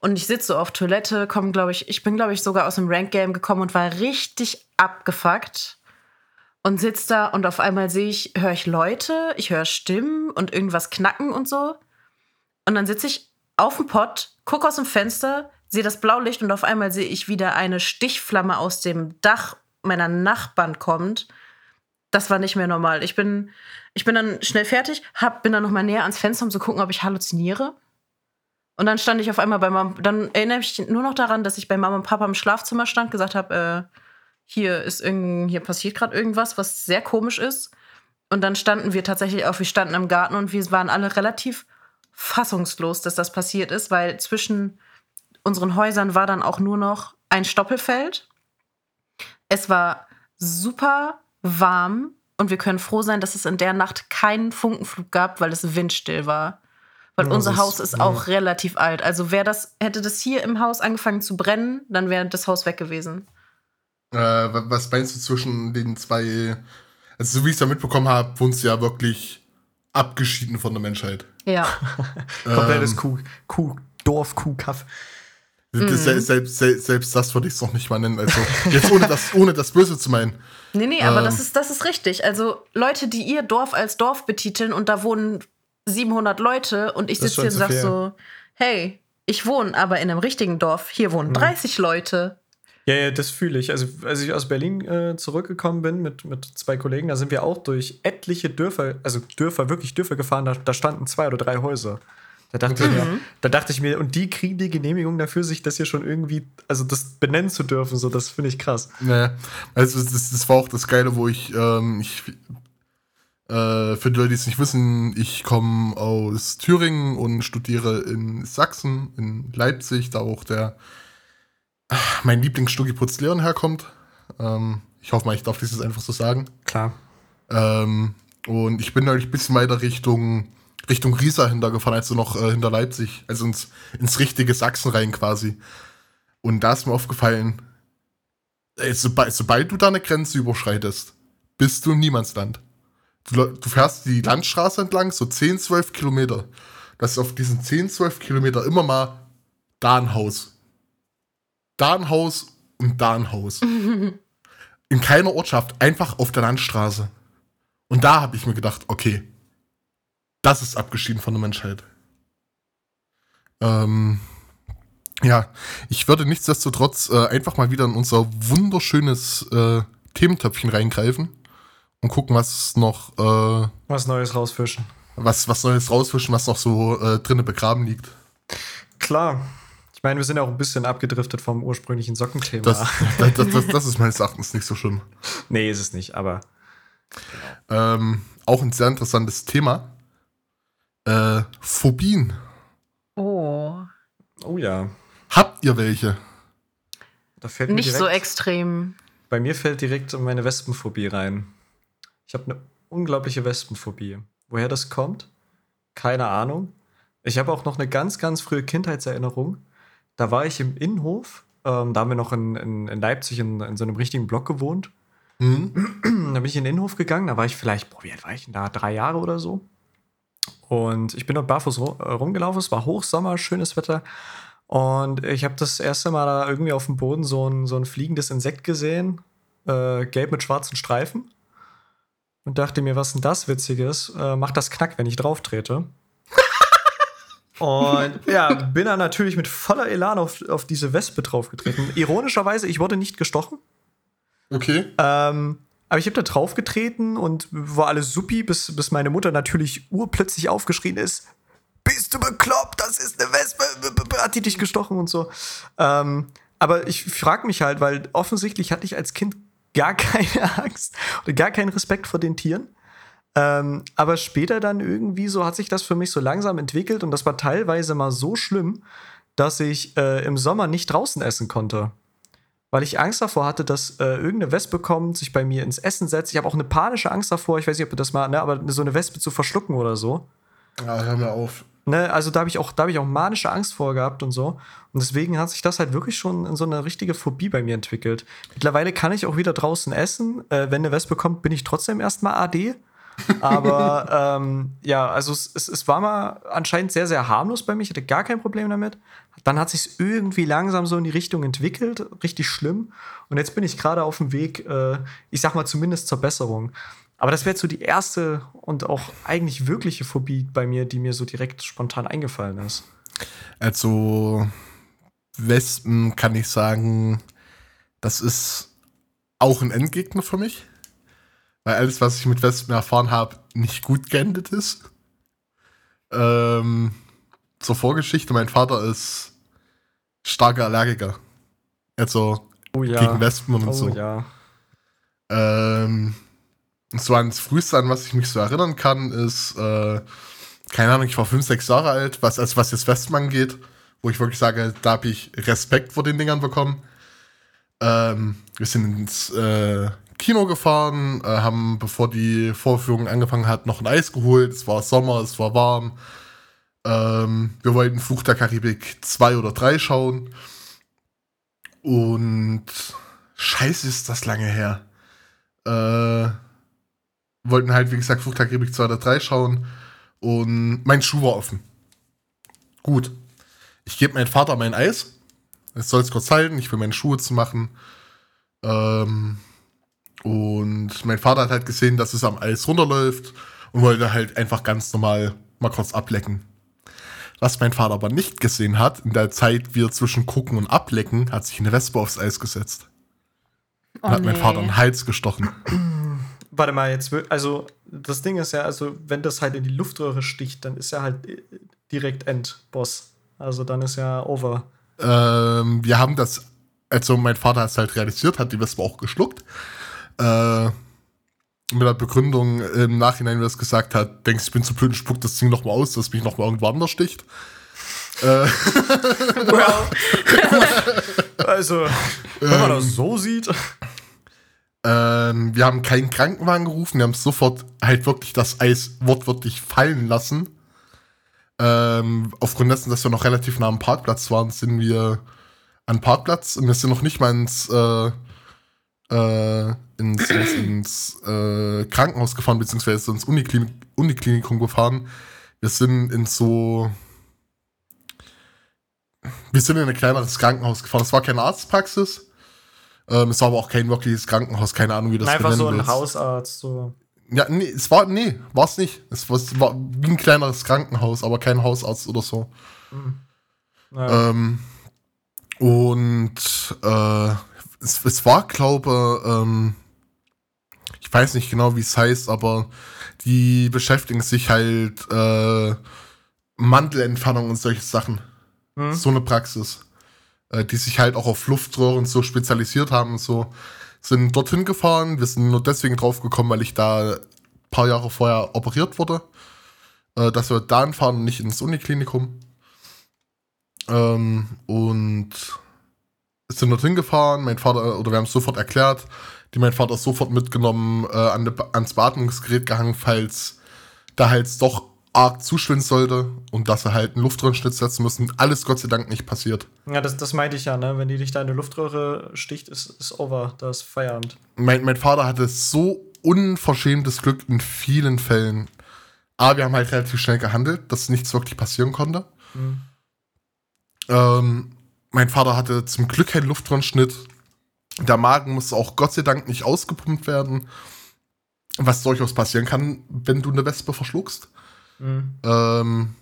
Und ich sitze so auf Toilette, komm, glaube ich, ich bin, glaube ich, sogar aus dem Rank-Game gekommen und war richtig abgefuckt. Und sitze da und auf einmal sehe ich, höre ich Leute, ich höre Stimmen und irgendwas knacken und so. Und dann sitze ich auf dem Pott, gucke aus dem Fenster, sehe das Blaulicht und auf einmal sehe ich wieder eine Stichflamme aus dem Dach meiner Nachbarn kommt. Das war nicht mehr normal. Ich bin, ich bin dann schnell fertig, hab, bin dann noch mal näher ans Fenster, um zu gucken, ob ich halluziniere. Und dann stand ich auf einmal bei Mama, dann erinnere ich mich nur noch daran, dass ich bei Mama und Papa im Schlafzimmer stand, gesagt habe, äh, hier ist irgend, hier passiert gerade irgendwas, was sehr komisch ist. Und dann standen wir tatsächlich auf, wir standen im Garten und wir waren alle relativ fassungslos, dass das passiert ist, weil zwischen unseren Häusern war dann auch nur noch ein Stoppelfeld. Es war super warm und wir können froh sein, dass es in der Nacht keinen Funkenflug gab, weil es windstill war. Weil Ja, unser Haus ist- ist auch relativ alt. Also wäre das, hätte das hier im Haus angefangen zu brennen, dann wäre das Haus weg gewesen. Äh, wa- was meinst du zwischen den zwei? Also, so wie ich es ja mitbekommen habe, wohnst du ja wirklich abgeschieden von der Menschheit. Ja. Komplettes Ähm, Kuh, Kuh, Dorf, Kuh, Kaff. das, se- selbst, se- selbst das würde ich es noch nicht mal nennen. Also, jetzt ohne das, ohne das Böse zu meinen. Nee, nee, aber Ähm. das, ist, das ist richtig. Also Leute, die ihr Dorf als Dorf betiteln und da wohnen 700 Leute und ich sitze hier und schon sag zu viel. so, hey, ich wohne aber in einem richtigen Dorf. Hier wohnen Mhm. 30 Leute. Ja, ja, das fühle ich. Also, als ich aus Berlin äh, zurückgekommen bin mit, mit zwei Kollegen, da sind wir auch durch etliche Dörfer, also Dörfer, wirklich Dörfer gefahren, da, da standen zwei oder drei Häuser. Da dachte, ich mir, da dachte ich mir, und die kriegen die Genehmigung dafür, sich das hier schon irgendwie, also das benennen zu dürfen, so, das finde ich krass. Naja, also das, das war auch das Geile, wo ich, ähm, ich äh, für die Leute, die es nicht wissen, ich komme aus Thüringen und studiere in Sachsen, in Leipzig, da auch der mein Lieblingsstugi Putzlehren herkommt. Ähm, ich hoffe mal, ich darf dieses einfach so sagen. Klar. Ähm, und ich bin neulich ein bisschen weiter Richtung, Richtung Riesa hintergefahren, also noch äh, hinter Leipzig, also ins, ins richtige Sachsen rein quasi. Und da ist mir aufgefallen, ey, sobald, sobald du da eine Grenze überschreitest, bist du im Niemandsland. Du, du fährst die Landstraße entlang, so 10, 12 Kilometer. Das ist auf diesen 10, 12 Kilometer immer mal da ein Haus. Da ein Haus und da ein Haus. In keiner Ortschaft, einfach auf der Landstraße. Und da habe ich mir gedacht, okay, das ist abgeschieden von der Menschheit. Ähm, ja, ich würde nichtsdestotrotz äh, einfach mal wieder in unser wunderschönes äh, Thementöpfchen reingreifen und gucken, was noch, äh, Was Neues rausfischen. was, was Neues rausfischen, was noch so äh, drinnen begraben liegt. Klar. Ich meine, wir sind auch ein bisschen abgedriftet vom ursprünglichen Sockenthema. Das, das, das, das, das ist meines Erachtens nicht so schlimm. nee, ist es nicht, aber Ähm, auch ein sehr interessantes Thema. Äh, Phobien. Oh. oh ja. Habt ihr welche? Da fällt mir Nicht direkt, so extrem. Bei mir fällt direkt meine Wespenphobie rein. Ich habe eine unglaubliche Wespenphobie. Woher das kommt? Keine Ahnung. Ich habe auch noch eine ganz, ganz frühe Kindheitserinnerung. Da war ich im Innenhof. Ähm, da haben wir noch in, in, in Leipzig in, in, so einem richtigen Block gewohnt. Mhm. Da bin ich in den Innenhof gegangen. Da war ich vielleicht, boah, wie alt war ich denn da? Drei Jahre oder so. Und ich bin dort barfuß äh, rumgelaufen. Es war Hochsommer, schönes Wetter. Und ich habe das erste Mal da irgendwie auf dem Boden so ein, so ein fliegendes Insekt gesehen. Äh, gelb mit schwarzen Streifen. Und dachte mir, was denn das Witziges? Äh, macht das Knack, wenn ich drauf trete. Und ja, bin dann natürlich mit voller Elan auf, auf diese Wespe draufgetreten. Ironischerweise, ich wurde nicht gestochen. Okay. Ähm, aber ich habe da draufgetreten und war alles supi, bis, bis meine Mutter natürlich urplötzlich aufgeschrien ist: Bist du bekloppt? Das ist eine Wespe! Hat die dich gestochen und so. Ähm, aber ich frage mich halt, weil offensichtlich hatte ich als Kind gar keine Angst oder gar keinen Respekt vor den Tieren. Ähm, aber später dann irgendwie so hat sich das für mich so langsam entwickelt und das war teilweise mal so schlimm, dass ich äh, im Sommer nicht draußen essen konnte. Weil ich Angst davor hatte, dass äh, irgendeine Wespe kommt, sich bei mir ins Essen setzt. Ich habe auch eine panische Angst davor, ich weiß nicht, ob du das mal, ne, aber so eine Wespe zu verschlucken oder so. Ja, hör mir auf. Ne, also da habe ich, auch, ich auch manische Angst vor gehabt und so. Und deswegen hat sich das halt wirklich schon in so eine richtige Phobie bei mir entwickelt. Mittlerweile kann ich auch wieder draußen essen. Äh, wenn eine Wespe kommt, bin ich trotzdem erstmal AD. Aber ähm, ja, also es, es, es, war mal anscheinend sehr, sehr harmlos bei mir. Ich hatte gar kein Problem damit. Dann hat sich irgendwie langsam so in die Richtung entwickelt, richtig schlimm. Und jetzt bin ich gerade auf dem Weg, äh, ich sag mal zumindest zur Besserung. Aber das wäre so die erste und auch eigentlich wirkliche Phobie bei mir, die mir so direkt spontan eingefallen ist. Also Wespen kann ich sagen, das ist auch ein Endgegner für mich weil alles, was ich mit Wespen erfahren habe, nicht gut geendet ist. Ähm, zur Vorgeschichte, mein Vater ist starker Allergiker. Also oh ja. gegen Wespen und oh so. Ja. Ähm, so ans Frühste, an was ich mich so erinnern kann, ist, äh, keine Ahnung, ich war fünf, sechs Jahre alt, was, also was jetzt Wespen angeht, wo ich wirklich sage, da habe ich Respekt vor den Dingern bekommen. Ähm, wir sind ins äh, Kino gefahren, äh, haben, bevor die Vorführung angefangen hat, noch ein Eis geholt. Es war Sommer, es war warm. Ähm, wir wollten Fluch der Karibik 2 oder 3 schauen. Und scheiße ist das lange her. Äh, wollten halt, wie gesagt, Fluch der Karibik 2 oder 3 schauen. Und mein Schuh war offen. Gut. Ich gebe meinem Vater mein Eis. Es soll es kurz halten, ich will meine Schuhe zu machen. Ähm, und mein Vater hat halt gesehen, dass es am Eis runterläuft und wollte halt einfach ganz normal mal kurz ablecken. Was mein Vater aber nicht gesehen hat, in der Zeit, wie er zwischen Gucken und Ablecken, hat sich eine Wespe aufs Eis gesetzt. Oh, hat nee. mein Vater einen Hals gestochen. Warte mal, jetzt, also das Ding ist ja, also wenn das halt in die Luftröhre sticht, dann ist er halt äh, direkt Endboss. Also dann ist ja over. Ähm, wir haben das, also mein Vater hat es halt realisiert, hat die Wespe auch geschluckt. Äh, mit der Begründung im Nachhinein, wie er es gesagt hat, denkst, ich bin zu blöd und spuck das Ding nochmal aus, dass mich nochmal irgendwo anders sticht. äh. well. also, wenn man ähm, das so sieht. Ähm, wir haben keinen Krankenwagen gerufen, wir haben sofort halt wirklich das Eis wortwörtlich fallen lassen. Ähm, aufgrund dessen, dass wir noch relativ nah am Parkplatz waren, sind wir an Parkplatz und wir sind noch nicht mal ins äh, äh, ins, ins, ins äh, Krankenhaus gefahren, beziehungsweise ins Uniklinik, Uniklinikum gefahren. Wir sind in so. Wir sind in ein kleineres Krankenhaus gefahren. Es war keine Arztpraxis. Ähm, es war aber auch kein wirkliches Krankenhaus, keine Ahnung, wie das Einfach so ein willst. Hausarzt. So. Ja, nee, es war, nee, war es nicht. Es war, es war wie ein kleineres Krankenhaus, aber kein Hausarzt oder so. Mhm. Naja. Ähm, und äh, es, es war, glaube ähm, ich weiß nicht genau, wie es heißt, aber die beschäftigen sich halt äh, Mandelentfernung und solche Sachen. Hm. So eine Praxis. Äh, die sich halt auch auf Luftröhren so spezialisiert haben und so. Sind dorthin gefahren. Wir sind nur deswegen drauf gekommen, weil ich da ein paar Jahre vorher operiert wurde. Äh, dass wir da fahren und nicht ins Uniklinikum. Ähm, und sind dorthin gefahren, mein Vater, oder wir haben es sofort erklärt, die mein Vater sofort mitgenommen, äh, an de, ans Beatmungsgerät gehangen, falls da halt doch arg zuschwinden sollte und dass er halt einen Luftröhrenschnitt setzen müssen. Alles Gott sei Dank nicht passiert. Ja, das, das meinte ich ja, ne? Wenn die dich da in die Luftröhre sticht, ist, ist over, da ist Feierabend. Mein, mein Vater hatte so unverschämtes Glück in vielen Fällen. Aber wir haben halt relativ schnell gehandelt, dass nichts wirklich passieren konnte. Mhm. Ähm, mein Vater hatte zum Glück keinen Luftröhrenschnitt. Der Magen musste auch Gott sei Dank nicht ausgepumpt werden. Was durchaus passieren kann, wenn du eine Wespe verschluckst. Mhm. Ähm,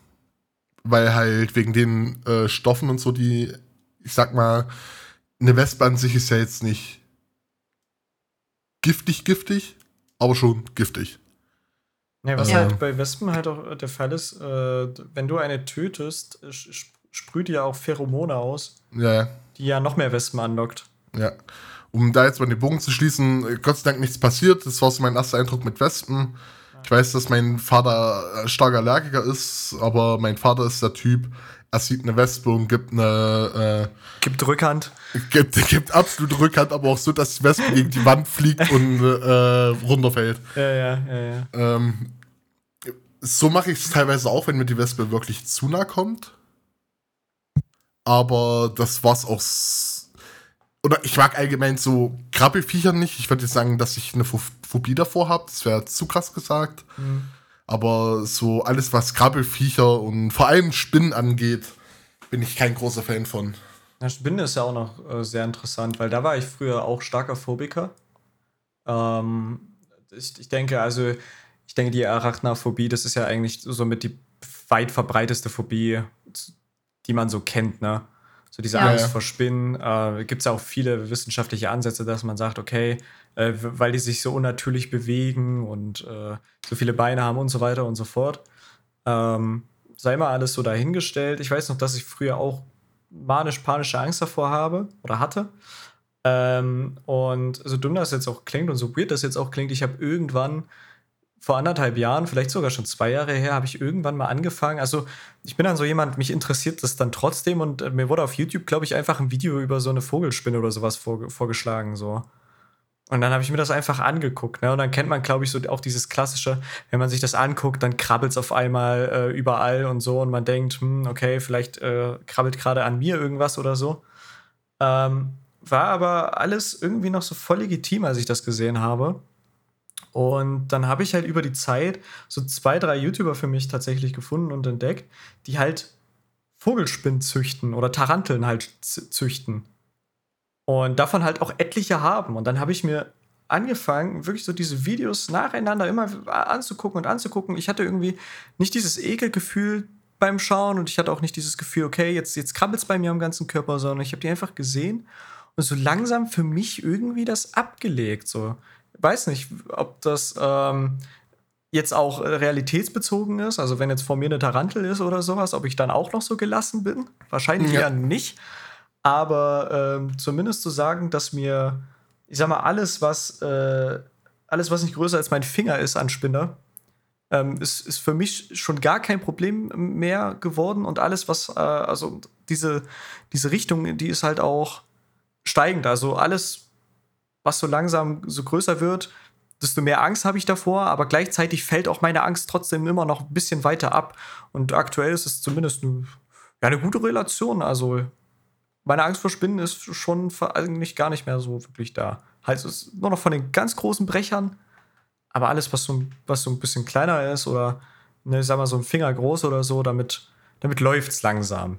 weil halt wegen den äh, Stoffen und so, die, ich sag mal, eine Wespe an sich ist ja jetzt nicht giftig, giftig, aber schon giftig. Ja, was Ja. halt bei Wespen halt auch der Fall ist, äh, wenn du eine tötest, sprüht ja auch Pheromone aus, Ja, ja. die ja noch mehr Wespen anlockt. Ja. Um da jetzt mal den Bogen zu schließen, äh, Gott sei Dank nichts passiert. Das war so mein erster Eindruck mit Wespen. Ich weiß, dass mein Vater äh, starker Allergiker ist, aber mein Vater ist der Typ, er sieht eine Wespe und gibt eine, Gibt Rückhand. äh, gibt, gibt absolute Rückhand, aber auch so, dass die Wespe gegen die Wand fliegt und äh, runterfällt. Ja, ja, ja, ja. Ähm, so mache ich es teilweise auch, wenn mir die Wespe wirklich zu nah kommt. Aber das war's auch. Oder ich mag allgemein so Krabbelfiecher nicht. Ich würde jetzt sagen, dass ich eine Pho- Phobie davor habe. Das wäre zu krass gesagt. Mhm. Aber so alles, was Krabbelfiecher und vor allem Spinnen angeht, bin ich kein großer Fan von. Ja, Spinnen ist ja auch noch äh, sehr interessant, weil da war ich früher auch starker Phobiker. Ähm, ich, ich denke, also, ich denke, die Arachnophobie, das ist ja eigentlich somit die weit verbreiteste Phobie, die man so kennt, ne? So diese Ja. Angst vor Spinnen. Äh, Gibt es auch viele wissenschaftliche Ansätze, dass man sagt, okay, äh, weil die sich so unnatürlich bewegen und äh, so viele Beine haben und so weiter und so fort. Ähm, sei mal alles so dahingestellt. Ich weiß noch, dass ich früher auch manisch-panische Angst davor habe oder hatte. Ähm, und so dumm das jetzt auch klingt und so weird das jetzt auch klingt, ich habe irgendwann vor anderthalb Jahren, vielleicht sogar schon zwei Jahre her, habe ich irgendwann mal angefangen. Also ich bin dann so jemand, mich interessiert das dann trotzdem und äh, mir wurde auf YouTube, glaube ich, einfach ein Video über so eine Vogelspinne oder sowas vorge vorgeschlagen. So. Und dann habe ich mir das einfach angeguckt. Ne? Und dann kennt man, glaube ich, so auch dieses klassische, wenn man sich das anguckt, dann krabbelt es auf einmal äh, überall und so. Und man denkt, hm, okay, vielleicht äh, krabbelt gerade an mir irgendwas oder so. Ähm, war aber alles irgendwie noch so voll legitim, als ich das gesehen habe. Und dann habe ich halt über die Zeit so zwei, drei YouTuber für mich tatsächlich gefunden und entdeckt, die halt Vogelspinnen züchten oder Taranteln halt züchten. Und davon halt auch etliche haben. Und dann habe ich mir angefangen, wirklich so diese Videos nacheinander immer anzugucken und anzugucken. Ich hatte irgendwie nicht dieses Ekelgefühl beim Schauen und ich hatte auch nicht dieses Gefühl, okay, jetzt, jetzt krabbelt es bei mir am ganzen Körper, sondern ich habe die einfach gesehen und so langsam für mich irgendwie das abgelegt. So. Weiß nicht, ob das ähm, jetzt auch äh, realitätsbezogen ist, also wenn jetzt vor mir eine Tarantel ist oder sowas, ob ich dann auch noch so gelassen bin. Wahrscheinlich Ja. eher nicht. Aber ähm, zumindest zu sagen, dass mir, ich sag mal, alles, was, äh, alles, was nicht größer als mein Finger ist an Spinne, ähm, ist, ist für mich schon gar kein Problem mehr geworden. Und alles, was, äh, also diese, diese Richtung, die ist halt auch steigend. Also alles, was so langsam so größer wird, desto mehr Angst habe ich davor, aber gleichzeitig fällt auch meine Angst trotzdem immer noch ein bisschen weiter ab. Und aktuell ist es zumindest eine, ja, eine gute Relation. Also meine Angst vor Spinnen ist schon eigentlich gar nicht mehr so wirklich da. Halt, es nur noch von den ganz großen Brechern, aber alles, was so, ein- was so ein bisschen kleiner ist oder, ne, ich sag mal, so ein Finger groß oder so, damit, damit läuft es langsam.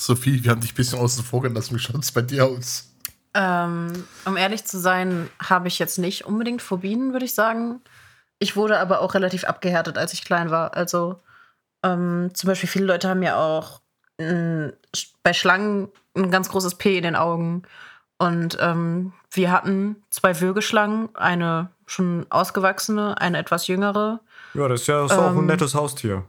Sophie, wir haben dich ein bisschen außen vor gelassen. Wie schaut es bei dir aus? Ähm, um ehrlich zu sein, habe ich jetzt nicht unbedingt Phobien, würde ich sagen. Ich wurde aber auch relativ abgehärtet, als ich klein war. Also ähm, zum Beispiel viele Leute haben ja auch mh, bei Schlangen ein ganz großes P in den Augen. Und ähm, wir hatten zwei Würgeschlangen, eine schon ausgewachsene, eine etwas jüngere. Ja, das ist ja ist auch ein Ähm, nettes Haustier.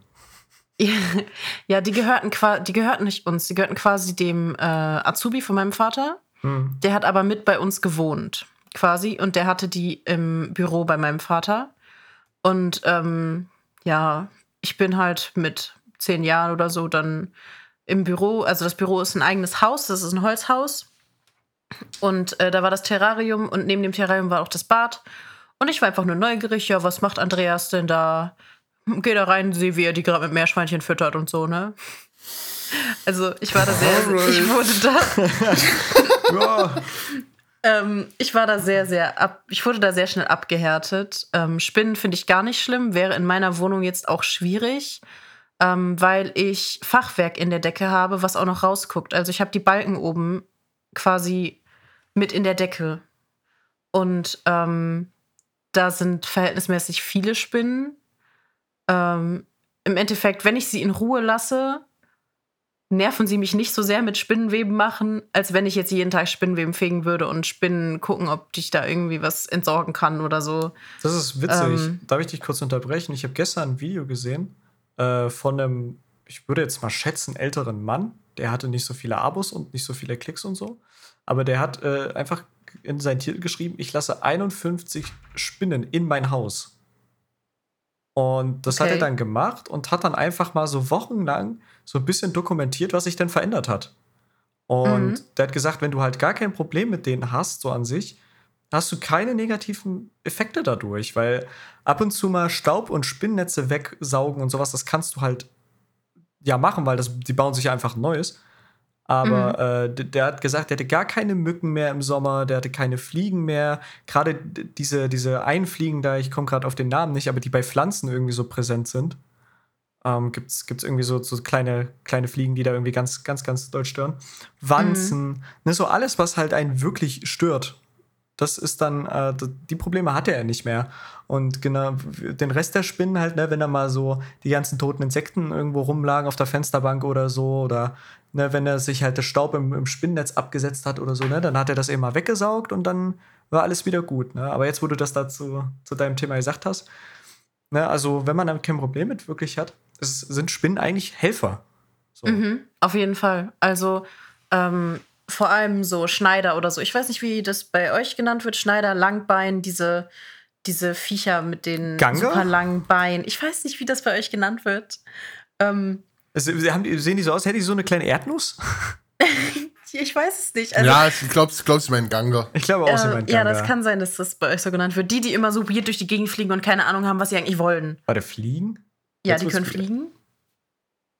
ja, die gehörten, die gehörten nicht uns, die gehörten quasi dem äh, Azubi von meinem Vater. Hm. Der hat aber mit bei uns gewohnt, quasi. Und der hatte die im Büro bei meinem Vater. Und ähm, ja, ich bin halt mit zehn Jahren oder so dann im Büro. Also das Büro ist ein eigenes Haus, das ist ein Holzhaus. Und äh, da war das Terrarium und neben dem Terrarium war auch das Bad. Und ich war einfach nur neugierig, ja, was macht Andreas denn da? Geh da rein, sehe, wie er die gerade mit Meerschweinchen füttert und so, ne? Also ich war da sehr, Alright. ich wurde da, Ja. ähm, ich war da sehr, sehr ab, ich wurde da sehr schnell abgehärtet. Ähm, Spinnen finde ich gar nicht schlimm, wäre in meiner Wohnung jetzt auch schwierig, ähm, weil ich Fachwerk in der Decke habe, was auch noch rausguckt. Also ich habe die Balken oben quasi mit in der Decke. Und ähm, da sind verhältnismäßig viele Spinnen. Ähm, Im Endeffekt, wenn ich sie in Ruhe lasse, nerven sie mich nicht so sehr mit Spinnenweben machen, als wenn ich jetzt jeden Tag Spinnenweben fegen würde und Spinnen gucken, ob ich da irgendwie was entsorgen kann oder so. Das ist witzig. Ähm. Darf ich dich kurz unterbrechen? Ich habe gestern ein Video gesehen äh, von einem, ich würde jetzt mal schätzen, älteren Mann. Der hatte nicht so viele Abos und nicht so viele Klicks und so. Aber der hat äh, einfach in seinen Titel geschrieben, ich lasse 51 Spinnen in mein Haus. Und das hat Okay. er dann gemacht und hat dann einfach mal so wochenlang so ein bisschen dokumentiert, was sich denn verändert hat. Und Mhm. der hat gesagt, wenn du halt gar kein Problem mit denen hast, so an sich, hast du keine negativen Effekte dadurch, weil ab und zu mal Staub und Spinnnetze wegsaugen und sowas, das kannst du halt ja machen, weil das, die bauen sich einfach ein neues. Aber äh, d- der hat gesagt, der hatte gar keine Mücken mehr im Sommer, der hatte keine Fliegen mehr. Gerade diese, diese Einfliegen da, ich komme gerade auf den Namen nicht, aber die bei Pflanzen irgendwie so präsent sind. Ähm, Gibt es irgendwie so, so kleine, kleine Fliegen, die da irgendwie ganz, ganz, ganz doll stören. Wanzen, ne, so alles, was halt einen wirklich stört. Das ist dann, äh, die Probleme hatte er nicht mehr. Und genau, den Rest der Spinnen halt, ne, wenn da mal so die ganzen toten Insekten irgendwo rumlagen auf der Fensterbank oder so, oder ne, wenn er sich halt das Staub im, im Spinnennetz abgesetzt hat oder so, ne, dann hat er das eben mal weggesaugt und dann war alles wieder gut. Ne? Aber jetzt, wo du das dazu zu deinem Thema gesagt hast, ne, also wenn man damit kein Problem mit wirklich hat, es sind Spinnen eigentlich Helfer. So. Mhm, auf jeden Fall. Also ähm, vor allem so Schneider oder so. Ich weiß nicht, wie das bei euch genannt wird. Schneider, Langbein, diese, diese Viecher mit den Ganga? super langen Beinen. Ich weiß nicht, wie das bei euch genannt wird. Ähm, Sie haben, die- sehen die so aus? Hätte ich so eine kleine Erdnuss? ich weiß es nicht. Also, ja, ich glaube, ich glaub, sie meinen Ganga. Ich glaube auch, sie äh, meint ja, Ganga. das kann sein, dass das bei euch so genannt wird. Die, die immer so weird durch die Gegend fliegen und keine Ahnung haben, was sie eigentlich wollen. War der Fliegen? Ja, Jetzt die können fliegen.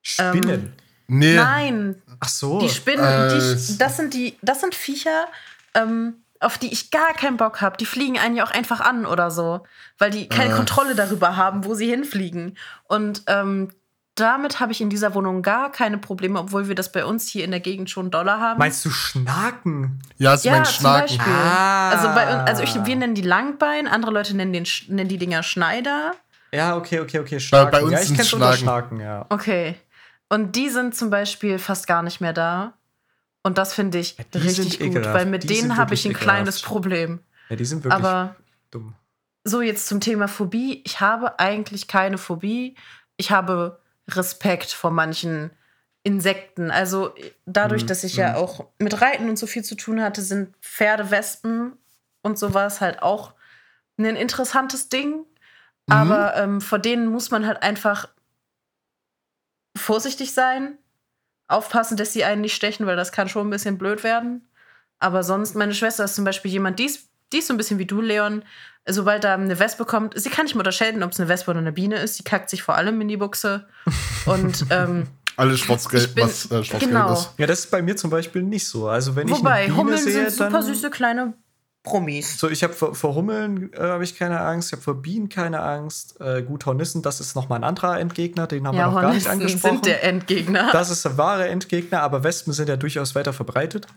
Spinnen. Nee. Nein, Ach so. Die Spinnen, Äh, die, das sind die, das sind Viecher, ähm, auf die ich gar keinen Bock habe. Die fliegen einen ja auch einfach an oder so, weil die keine Äh. Kontrolle darüber haben, wo sie hinfliegen. Und ähm, damit habe ich in dieser Wohnung gar keine Probleme, obwohl wir das bei uns hier in der Gegend schon Dollar haben. Meinst du Schnaken? Ja, sie ja, meinen zum Schnaken. Beispiel. Ah. Also, bei, also ich, wir nennen die Langbein, andere Leute nennen, den, nennen die Dinger Schneider. Ja, okay, okay, okay. Schnaken. bei uns ja, ich unter Schnaken. Schnaken, ja. Okay. Und die sind zum Beispiel fast gar nicht mehr da. Und das finde ich Ja, sind richtig gut, ekelhaft. weil mit Die denen sind habe ich ein wirklich kleines ekelhaft. Problem. Ja, die sind wirklich Aber dumm. so jetzt zum Thema Phobie. Ich habe eigentlich keine Phobie. Ich habe Respekt vor manchen Insekten. Also dadurch, Mhm, dass ich ja auch mit Reiten und so viel zu tun hatte, sind Pferde, Wespen und sowas halt auch ein interessantes Ding. Aber ähm, vor denen muss man halt einfach vorsichtig sein, aufpassen, dass sie einen nicht stechen, weil das kann schon ein bisschen blöd werden. Aber sonst, meine Schwester ist zum Beispiel jemand, die ist, die ist so ein bisschen wie du, Leon. Sobald da eine Wespe kommt, sie kann nicht mehr unterscheiden, ob es eine Wespe oder eine Biene ist. Sie kackt sich vor allem in die Buchse. Und ähm, Alles schwarz-gelb, was äh, schwarz-gelb genau. ist. Ja, das ist bei mir zum Beispiel nicht so. Also wenn wobei, ich eine Biene Hummeln sehe, sind super süße kleine Promis. So, ich habe vor, vor Hummeln äh, habe ich keine Angst, ich habe vor Bienen keine Angst. Äh, gut, Hornissen, das ist noch mal ein anderer Endgegner, den haben wir Ja, noch gar nicht Hornissen angesprochen. sind der Endgegner. Das ist der wahre Endgegner, aber Wespen sind ja durchaus weiter verbreitet.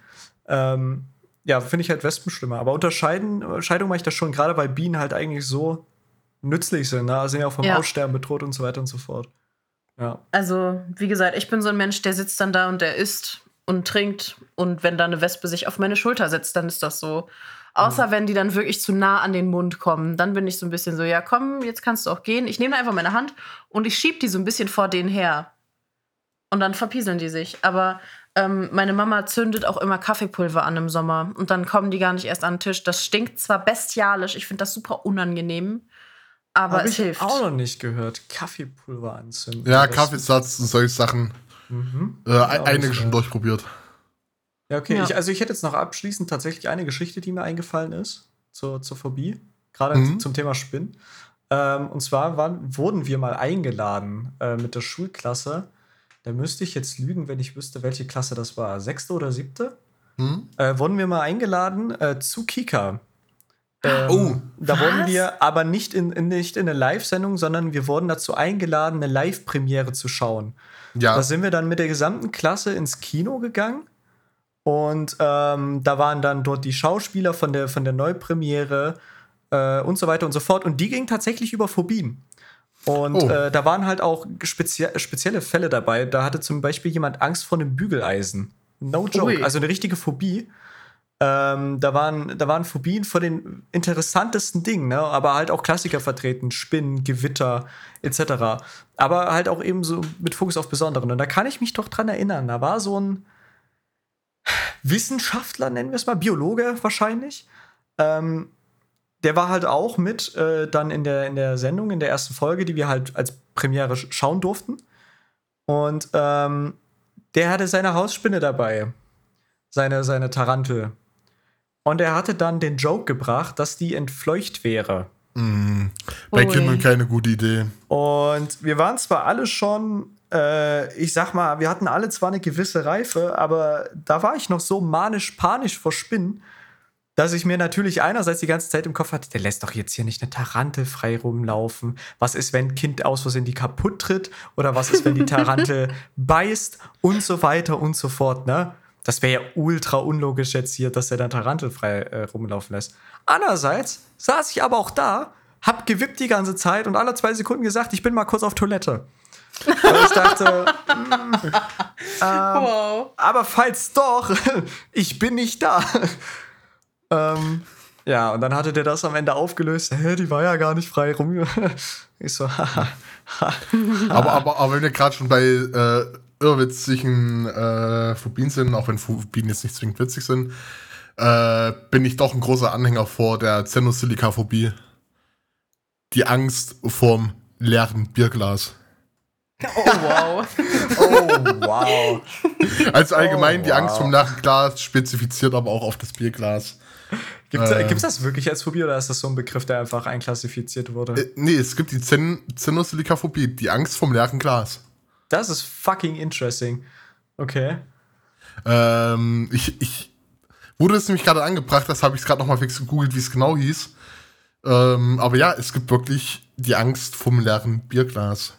Ähm, ja, finde ich halt Wespen schlimmer. Aber unterscheiden, Unterscheidung mache ich das schon, gerade weil Bienen halt eigentlich so nützlich sind. Ne? Sind ja auch vom Ja. Aussterben bedroht und so weiter und so fort. Ja. Also, wie gesagt, ich bin so ein Mensch, der sitzt dann da und der isst und trinkt. Und wenn da eine Wespe sich auf meine Schulter setzt, dann ist das so. Außer wenn die dann wirklich zu nah an den Mund kommen. Dann bin ich so ein bisschen so, ja, komm, jetzt kannst du auch gehen. Ich nehme einfach meine Hand und ich schieb die so ein bisschen vor denen her. Und dann verpieseln die sich. Aber ähm, meine Mama zündet auch immer Kaffeepulver an im Sommer. Und dann kommen die gar nicht erst an den Tisch. Das stinkt zwar bestialisch, ich finde das super unangenehm. Aber Habe es ich hilft. auch noch nicht gehört. Kaffeepulver anzünden. Ja, Kaffeesatz und solche Sachen. Mhm. Äh, einige schon gehört. durchprobiert. Ja, okay. Ja. Ich, also ich hätte jetzt noch abschließend tatsächlich eine Geschichte, die mir eingefallen ist zur, zur Phobie. gerade mhm. zum Thema Spinnen. Ähm, und zwar waren, wurden wir mal eingeladen äh, mit der Schulklasse. Da müsste ich jetzt lügen, wenn ich wüsste, welche Klasse das war. Sechste oder siebte? Mhm. Äh, wurden wir mal eingeladen äh, zu Kika. Ähm, oh, da was? wurden wir aber nicht in, in nicht in eine Live-Sendung, sondern wir wurden dazu eingeladen, eine Live-Premiere zu schauen. Ja. Da sind wir dann mit der gesamten Klasse ins Kino gegangen. Und ähm, da waren dann dort die Schauspieler von der, von der Neupremiere äh, und so weiter und so fort. Und die ging tatsächlich über Phobien. Und oh. äh, da waren halt auch spezie spezielle Fälle dabei. Da hatte zum Beispiel jemand Angst vor einem Bügeleisen. No joke. Ui. Also eine richtige Phobie. Ähm, da, waren, da waren Phobien vor den interessantesten Dingen, ne? aber halt auch Klassiker vertreten, Spinnen, Gewitter etc. Aber halt auch eben so mit Fokus auf Besonderen. Und da kann ich mich doch dran erinnern, da war so ein Wissenschaftler, nennen wir es mal, Biologe wahrscheinlich, ähm, der war halt auch mit äh, dann in der, in der Sendung, in der ersten Folge, die wir halt als Premiere schauen durften. Und ähm, der hatte seine Hausspinne dabei. Seine, seine Tarantel. Und er hatte dann den Joke gebracht, dass die entfleucht wäre. Mm, bei Kindern keine gute Idee. Und wir waren zwar alle schon, äh, ich sag mal, wir hatten alle zwar eine gewisse Reife, aber da war ich noch so manisch-panisch vor Spinnen, dass ich mir natürlich einerseits die ganze Zeit im Kopf hatte, der lässt doch jetzt hier nicht eine Tarantel frei rumlaufen. Was ist, wenn ein Kind aus Versehen die kaputt tritt? Oder was ist, wenn die Tarantel beißt? Und so weiter und so fort, ne? Das wäre ja ultra unlogisch jetzt hier, dass er dann tarantelfrei äh, rumlaufen lässt. Andererseits saß ich aber auch da, hab gewippt die ganze Zeit und alle zwei Sekunden gesagt, ich bin mal kurz auf Toilette. Und ich dachte, mm, ähm, wow. aber falls doch, ich bin nicht da. Ähm, ja, und dann hatte der das am Ende aufgelöst. Hä, die war ja gar nicht frei rum. ich so, haha. aber, aber, aber wenn wir gerade schon bei äh, irrwitzigen äh, Phobien sind, auch wenn Phobien jetzt nicht zwingend witzig sind, äh, bin ich doch ein großer Anhänger vor der Zenosilika-Phobie. Die Angst vorm leeren Bierglas. Oh wow. oh wow. Also allgemein oh, wow. die Angst vom leeren Glas spezifiziert aber auch auf das Bierglas. Gibt es äh, das wirklich als Phobie oder ist das so ein Begriff, der einfach einklassifiziert wurde? Äh, nee, es gibt die Zen Zenosilika-Phobie, die Angst vom leeren Glas. Das ist fucking interesting. Okay. Ähm, ich, ich wurde es nämlich gerade angebracht, das habe ich gerade nochmal fix gegoogelt, wie es genau hieß. Ähm, aber ja, es gibt wirklich die Angst vom leeren Bierglas.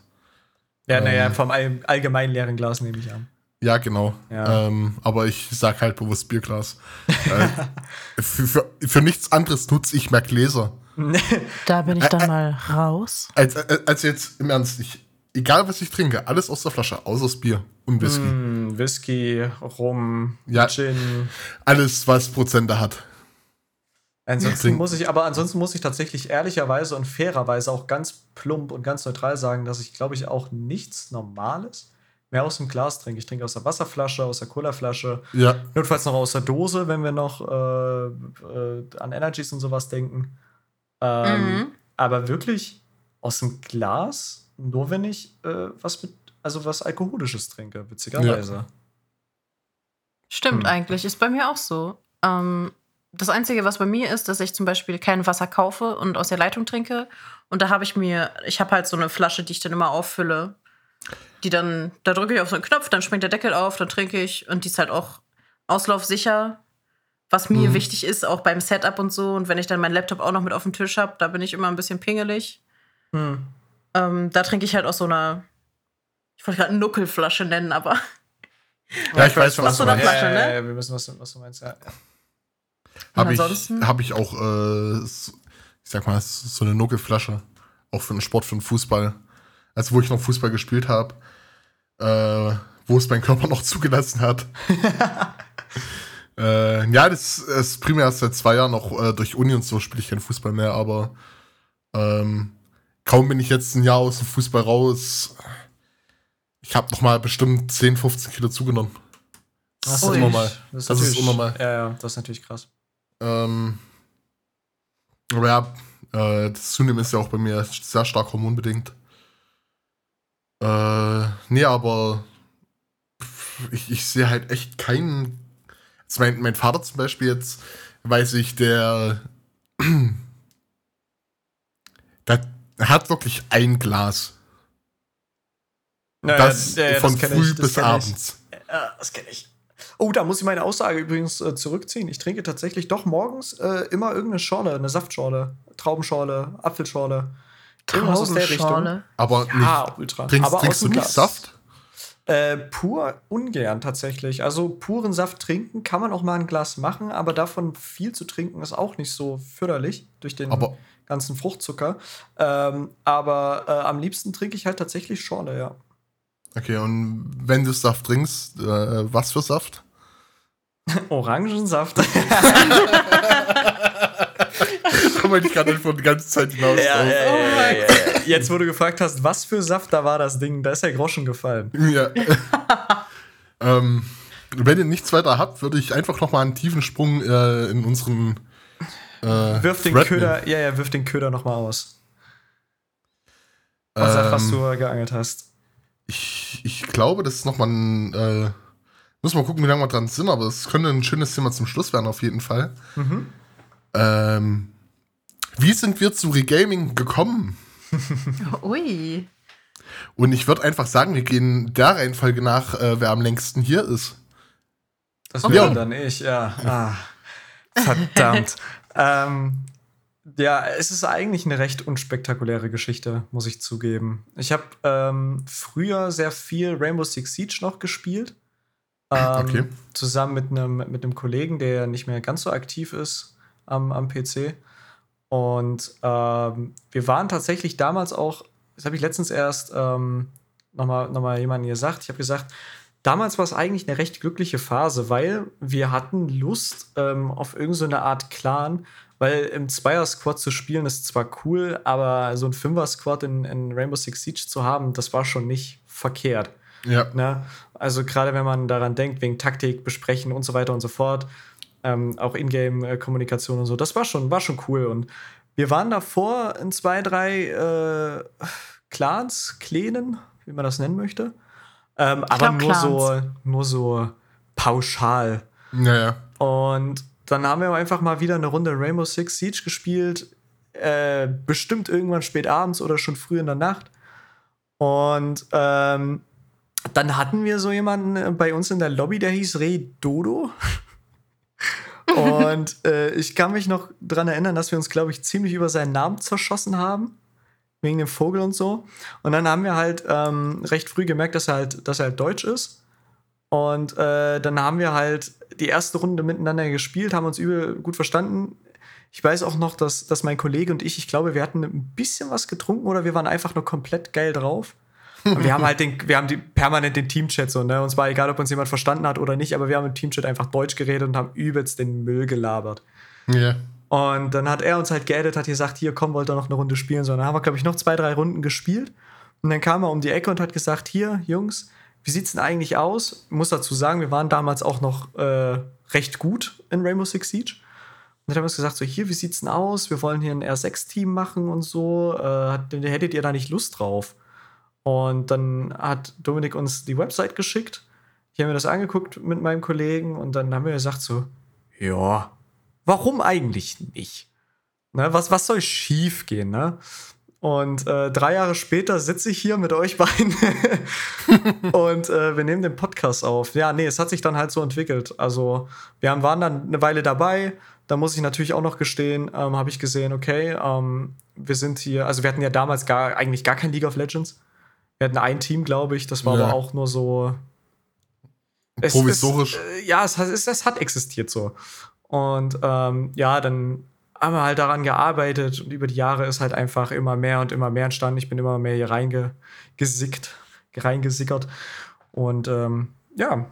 Ja, naja, ähm, vom all, allgemein leeren Glas nehme ich an. Ja, genau. Ja. Ähm, aber ich sag halt bewusst Bierglas. äh, für, für, für, nichts anderes nutze ich mehr Gläser. da bin ich dann äh, mal raus. Als, als, als jetzt im Ernst, ich, egal was ich trinke, alles aus der Flasche, außer das Bier und Whisky. Mm, Whisky, Rum, ja, Gin. Alles, was Prozente hat. Ansonsten muss ich, aber ansonsten muss ich tatsächlich ehrlicherweise und fairerweise auch ganz plump und ganz neutral sagen, dass ich, glaube ich, auch nichts Normales mehr aus dem Glas trinke. Ich trinke aus der Wasserflasche, aus der Colaflasche. Ja. Notfalls noch aus der Dose, wenn wir noch äh, äh, an Energies und sowas denken. Ähm, mhm. Aber wirklich aus dem Glas nur wenn ich äh, was mit, also was Alkoholisches trinke, witzigerweise. Ja. Stimmt hm. eigentlich, ist bei mir auch so. Ähm, das Einzige, was bei mir ist, dass ich zum Beispiel kein Wasser kaufe und aus der Leitung trinke. Und da habe ich mir, ich habe halt so eine Flasche, die ich dann immer auffülle. Die dann, da drücke ich auf so einen Knopf, dann springt der Deckel auf, dann trinke ich und die ist halt auch auslaufsicher. Was mir mhm. wichtig ist, auch beim Setup und so. Und wenn ich dann meinen Laptop auch noch mit auf dem Tisch habe, da bin ich immer ein bisschen pingelig. Mhm. Ähm, da trinke ich halt aus so einer, ich wollte gerade eine Nuckelflasche nennen, aber. Ja, ich weiß schon, was du meinst. Flasche, ne? ja, ja, wir wissen, was, was du meinst, ja. Habe ich, hab ich auch, äh, ich sag mal, so eine Nuckelflasche. Auch für den Sport, für den Fußball. Also, wo ich noch Fußball gespielt habe, äh, wo es mein Körper noch zugelassen hat. äh, ja, das ist primär seit zwei Jahren noch äh, durch Uni und so spiele ich keinen Fußball mehr, aber ähm, kaum bin ich jetzt ein Jahr aus dem Fußball raus. Ich habe noch mal bestimmt 10, 15 Kilo zugenommen. Das, ist unnormal. Das, das ist unnormal. Ja, ja, das ist natürlich krass. Ähm, aber ja, äh, das Zunehmen ist ja auch bei mir sehr stark hormonbedingt. Äh, nee, aber ich, ich sehe halt echt keinen. Also mein, mein Vater zum Beispiel jetzt, weiß ich, der er hat wirklich ein Glas. Naja, das ja, ja, von das früh ich, das bis abends. Ja, das kenne ich. Oh, da muss ich meine Aussage übrigens äh, zurückziehen. Ich trinke tatsächlich doch morgens äh, immer irgendeine Schorle, eine Saftschorle, Traubenschorle, Apfelschorle. Irgendwas aus der Richtung. Traubenschorle. Aber Ja, nicht, ultra. trinkst, Aber trinkst aus du dem nicht Glas. Saft? Äh, pur ungern tatsächlich. Also puren Saft trinken kann man auch mal ein Glas machen, aber davon viel zu trinken ist auch nicht so förderlich durch den Aber- ganzen Fruchtzucker. Ähm, aber äh, am liebsten trinke ich halt tatsächlich Schorle, ja. Okay, und wenn du Saft trinkst, äh, was für Saft? Orangensaft. Wollte ich gerade einfach die ganze Zeit hinaus. Ja, ja, ja, Oh ja, mein ja, ja. Jetzt, wo du gefragt hast, was für Saft da war das Ding, da ist der Groschen gefallen. Ja. ähm, wenn ihr nichts weiter habt, würde ich einfach noch mal einen tiefen Sprung äh, in unseren äh, Wirf den Thread Köder, ja, ja, wirf den Köder nochmal aus. Und sag, was Ähm, du geangelt hast. Ich, ich glaube, das ist noch mal ein. Äh, muss mal gucken, wie lange wir dran sind, aber es könnte ein schönes Thema zum Schluss werden, auf jeden Fall. Mhm. Ähm, wie sind wir zu Regaming gekommen? Ui. Und ich würde einfach sagen, wir gehen der Reihenfolge nach, äh, wer am längsten hier ist. Das Okay. wäre dann ich, ja. Ah, verdammt. ähm, ja, es ist eigentlich eine recht unspektakuläre Geschichte, muss ich zugeben. Ich habe ähm, früher sehr viel Rainbow Six Siege noch gespielt. Ähm, Okay. Zusammen mit einem mit einem Kollegen, der nicht mehr ganz so aktiv ist am, am PC. Und ähm, wir waren tatsächlich damals auch, das habe ich letztens erst ähm, nochmal noch mal jemandem gesagt, ich habe gesagt, damals war es eigentlich eine recht glückliche Phase, weil wir hatten Lust ähm, auf irgendeine so Art Clan, weil im Zweier-Squad zu spielen ist zwar cool, aber so ein Fünfer-Squad in, in Rainbow Six Siege zu haben, das war schon nicht verkehrt. Ja. Ne? Also gerade wenn man daran denkt, wegen Taktik besprechen und so weiter und so fort, ähm, auch Ingame-Kommunikation und so, das war schon, war schon cool. Und wir waren davor in zwei, drei äh, Clans, Klänen, wie man das nennen möchte. Ähm, aber glaub, nur so, nur so pauschal. Naja. Und dann haben wir einfach mal wieder eine Runde Rainbow Six Siege gespielt. Äh, bestimmt irgendwann spät abends oder schon früh in der Nacht. Und ähm, dann hatten wir so jemanden äh, bei uns in der Lobby, der hieß Reh Dodo. Und äh, ich kann mich noch dran erinnern, dass wir uns, glaube ich, ziemlich über seinen Namen zerschossen haben. Wegen dem Vogel und so. Und dann haben wir halt ähm, recht früh gemerkt, dass er halt, dass er halt deutsch ist. Und äh, dann haben wir halt die erste Runde miteinander gespielt, haben uns übel gut verstanden. Ich weiß auch noch, dass, dass mein Kollege und ich, ich glaube, wir hatten ein bisschen was getrunken oder wir waren einfach nur komplett geil drauf. Und wir haben halt den, wir haben die, permanent den Teamchat so, ne? Uns war egal, ob uns jemand verstanden hat oder nicht, aber wir haben im Teamchat einfach Deutsch geredet und haben übelst den Müll gelabert. Ja. Und dann hat er uns halt geaddet, hat gesagt, hier, komm, wollt ihr noch eine Runde spielen? So, dann haben wir, glaube ich, noch zwei, drei Runden gespielt. Und dann kam er um die Ecke und hat gesagt, hier, Jungs, wie sieht's denn eigentlich aus? Ich muss dazu sagen, wir waren damals auch noch äh, recht gut in Rainbow Six Siege. Und dann haben wir uns gesagt, so, hier, wie sieht's denn aus? Wir wollen hier ein R6-Team machen und so. Äh, hättet ihr da nicht Lust drauf? Und dann hat Dominik uns die Website geschickt. Ich habe mir das angeguckt mit meinem Kollegen und dann haben wir gesagt so, ja, warum eigentlich nicht? Ne, was, was soll schief gehen, ne? Und äh, drei Jahre später sitze ich hier mit euch beiden und äh, wir nehmen den Podcast auf. Ja, nee, es hat sich dann halt so entwickelt. Also, wir haben, waren dann eine Weile dabei. Da muss ich natürlich auch noch gestehen, ähm, habe ich gesehen, okay, ähm, wir sind hier, also wir hatten ja damals gar, eigentlich gar kein League of Legends. Wir hatten ein Team, glaube ich, das war Ja. aber auch nur so. Es- Provisorisch. Es, äh, ja, es hat, es, es hat existiert so. Und ähm, ja, dann haben wir halt daran gearbeitet und über die Jahre ist halt einfach immer mehr und immer mehr entstanden. Ich bin immer mehr hier reingesickt, reingesickert. Und ähm, ja,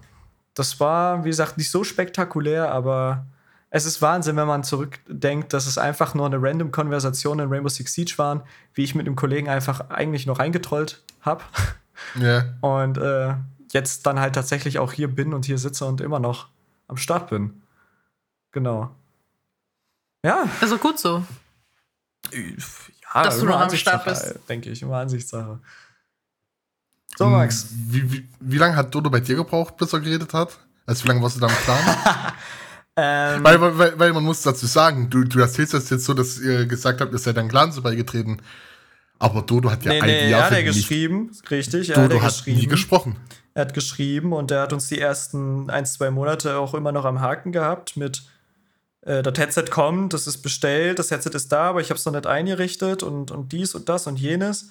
das war, wie gesagt, nicht so spektakulär, aber es ist Wahnsinn, wenn man zurückdenkt, dass es einfach nur eine random Konversation in Rainbow Six Siege waren, wie ich mit dem Kollegen einfach eigentlich noch reingetrollt habe. Ja. Und äh, jetzt dann halt tatsächlich auch hier bin und hier sitze und immer noch am Start bin. Genau. Ja. Also gut so. ja Dass du immer noch am Start Ansichtssache, bist. Denke ich, immer Ansichtssache. So, Max. Wie, wie, wie lange hat Dodo bei dir gebraucht, bis er geredet hat? Also wie lange warst du da im Clan? Ähm, weil, weil, weil, man muss dazu sagen, du, du erzählst das jetzt so, dass ihr gesagt habt, ihr seid Clan so beigetreten. Aber Dodo hat ja nee, ein nee, Jahr hat er nicht- geschrieben, richtig. er Dodo er hat nie gesprochen. Er hat geschrieben und er hat uns die ersten ein, zwei Monate auch immer noch am Haken gehabt mit äh, das Headset kommt, das ist bestellt, das Headset ist da, aber ich habe es noch nicht eingerichtet und, und dies und das und jenes.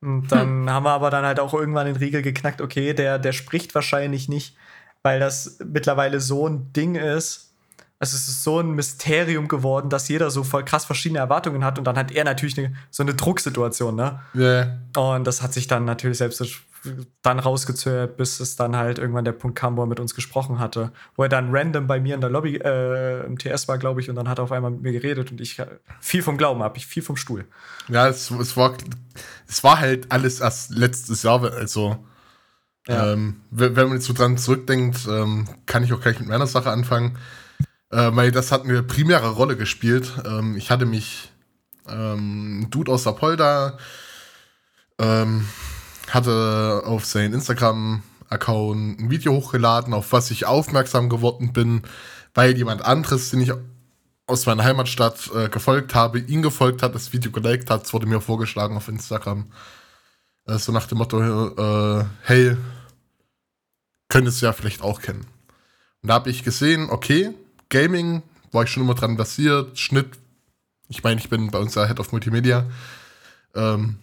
Und dann haben wir aber dann halt auch irgendwann den Riegel geknackt, okay, der, der spricht wahrscheinlich nicht, weil das mittlerweile so ein Ding ist. Also es ist so ein Mysterium geworden, dass jeder so voll krass verschiedene Erwartungen hat und dann hat er natürlich eine, so eine Drucksituation, ne? Ja. Und das hat sich dann natürlich selbst dann rausgezögert, bis es dann halt irgendwann der Punkt kam, wo er mit uns gesprochen hatte. Wo er dann random bei mir in der Lobby äh, im TS war, glaube ich, und dann hat er auf einmal mit mir geredet und ich äh, viel vom Glauben ab, ich viel vom Stuhl. Ja, es, es, war, es war halt alles erst letztes Jahr, also Ja. ähm, wenn man jetzt so dran zurückdenkt, ähm, kann ich auch gleich mit meiner Sache anfangen, äh, weil das hat eine primäre Rolle gespielt. Ähm, ich hatte mich, ähm, ein Dude aus Apolda, ähm, hatte auf seinen Instagram-Account ein Video hochgeladen, auf was ich aufmerksam geworden bin, weil jemand anderes, den ich aus meiner Heimatstadt äh, gefolgt habe, ihn gefolgt hat, das Video geliked hat, es wurde mir vorgeschlagen auf Instagram. Äh, so nach dem Motto, äh, hey, könntest du ja vielleicht auch kennen. Und da habe ich gesehen, okay, Gaming, war ich schon immer dran basiert, Schnitt, ich meine, ich bin bei uns ja Head of Multimedia. Ähm,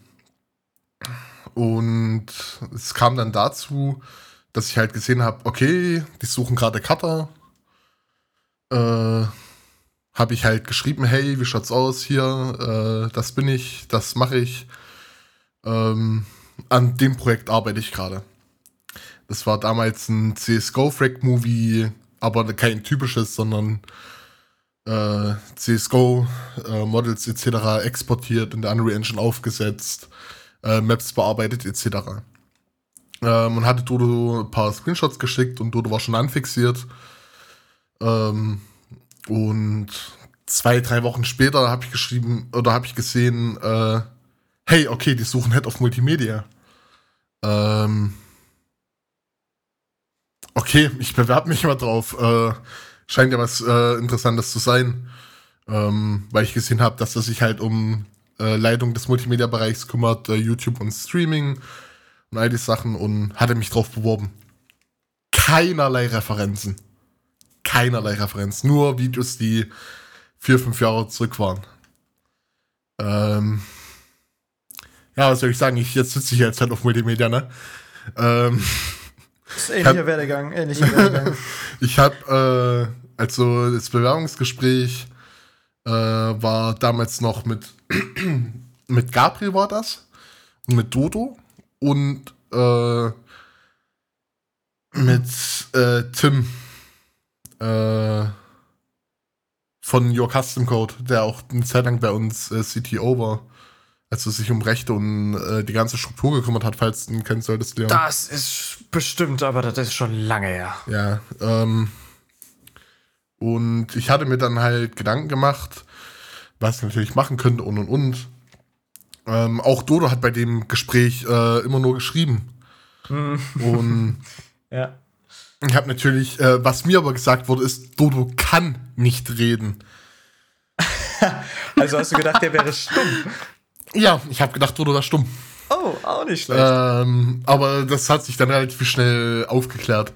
und es kam dann dazu, dass ich halt gesehen habe, okay, die suchen gerade Cutter. Äh, habe ich halt geschrieben, hey, wie schaut's aus hier? Äh, das bin ich, das mache ich. Ähm, an dem Projekt arbeite ich gerade. Das war damals ein CSGO-Frag-Movie, aber kein typisches, sondern äh, CSGO-Models etc. exportiert, in der Unreal Engine aufgesetzt, äh, Maps bearbeitet etc. Ähm, und hatte Dodo ein paar Screenshots geschickt und Dodo war schon anfixiert. Ähm, und zwei, drei Wochen später habe ich geschrieben oder habe ich gesehen, äh, hey, okay, die suchen Head of Multimedia. Ähm, okay, ich bewerbe mich mal drauf. Äh, scheint ja was äh, Interessantes zu sein. Ähm, weil ich gesehen habe, dass er sich halt um äh, Leitung des Multimedia-Bereichs kümmert, äh, YouTube und Streaming und all die Sachen und hatte mich drauf beworben. Keinerlei Referenzen. Keinerlei Referenzen. Nur Videos, die vier, fünf Jahre zurück waren. Ähm, ja, was soll ich sagen? Ich, jetzt sitze ich jetzt halt auf Multimedia, ne? Ähm, Das ist ähnlicher Werdegang, ähnlicher Werdegang. ich habe, äh, also das Bewerbungsgespräch äh, war damals noch mit, mit Gabriel war das und mit Dodo und äh, mit äh, Tim äh, von Your Custom Code, der auch eine Zeit lang bei uns äh, CTO war, als er sich um Rechte und äh, die ganze Struktur gekümmert hat, falls du ihn kennen solltest, Leon. Das ist bestimmt, aber das ist schon lange her. Ja, ähm, und ich hatte mir dann halt Gedanken gemacht, was ich natürlich machen könnte und und und. Ähm, auch Dodo hat bei dem Gespräch äh, immer nur geschrieben. und Ja. ich habe natürlich, äh, was mir aber gesagt wurde, ist, Dodo kann nicht reden. Also hast du gedacht, der wäre stumm? Ja, ich habe gedacht, Dodo war stumm. Oh, auch nicht schlecht. Ähm, aber das hat sich dann relativ schnell aufgeklärt.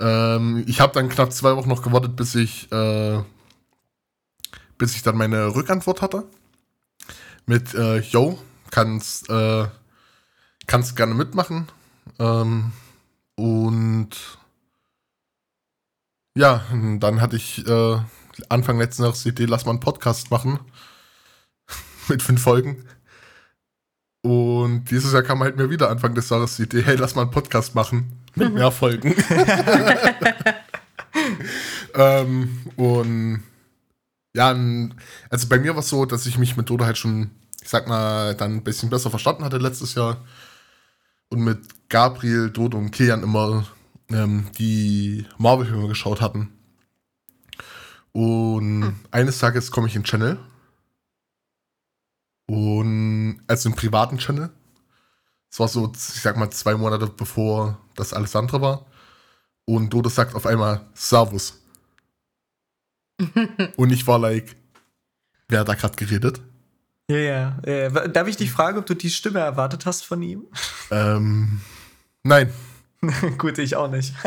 Ähm, ich habe dann knapp zwei Wochen noch gewartet, bis ich, äh, bis ich dann meine Rückantwort hatte. Mit, äh, yo, kannst, äh, kannst gerne mitmachen. Ähm, und ja, dann hatte ich äh, Anfang letzten Jahres die Idee, lass mal einen Podcast machen. Mit fünf Folgen. Und dieses Jahr kam halt mir wieder Anfang des Jahres die Idee, hey, lass mal einen Podcast machen. Mit mehr Folgen. ähm, und ja, also bei mir war es so, dass ich mich mit Dodo halt schon, ich sag mal, dann ein bisschen besser verstanden hatte letztes Jahr. Und mit Gabriel, Dodo und Kilian immer ähm, die Marvel-Filme geschaut hatten. Und eines Tages komme ich in den Channel. Und also im privaten Channel. Es war so, ich sag mal, zwei Monate bevor das alles andere war. Und Dodo sagt auf einmal Servus. und ich war like, wer hat da gerade geredet? Ja, ja, ja. Darf ich dich fragen, ob du die Stimme erwartet hast von ihm? Ähm, nein. Gut, ich auch nicht.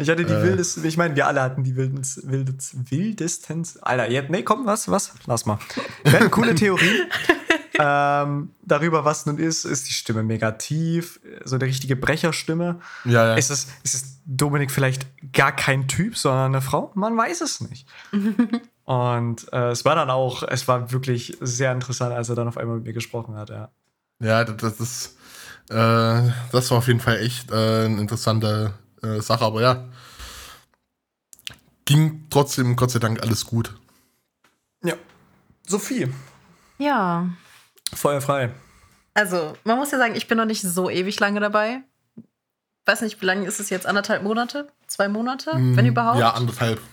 ich hatte die Äh. wildesten, ich meine, wir alle hatten die wildes, wildes, wildesten. Alter, jetzt, nee, komm, was, was? Lass mal. Wir hatten coole Theorie. ähm, darüber, was nun ist, ist die Stimme mega tief, so eine richtige Brecherstimme. Ja, ja. Ist, es, ist es Dominik vielleicht gar kein Typ, sondern eine Frau? Man weiß es nicht. Und äh, es war dann auch, es war wirklich sehr interessant, als er dann auf einmal mit mir gesprochen hat, ja. Ja, das, das ist, äh, das war auf jeden Fall echt äh, eine interessante äh, Sache, aber ja. Ging trotzdem, Gott sei Dank, alles gut. Ja. Sophie, Ja. Feuer frei. Also, man muss ja sagen, ich bin noch nicht so ewig lange dabei. Weiß nicht, wie lange ist es jetzt? Anderthalb Monate? Zwei Monate? wenn überhaupt? Ja, anderthalb.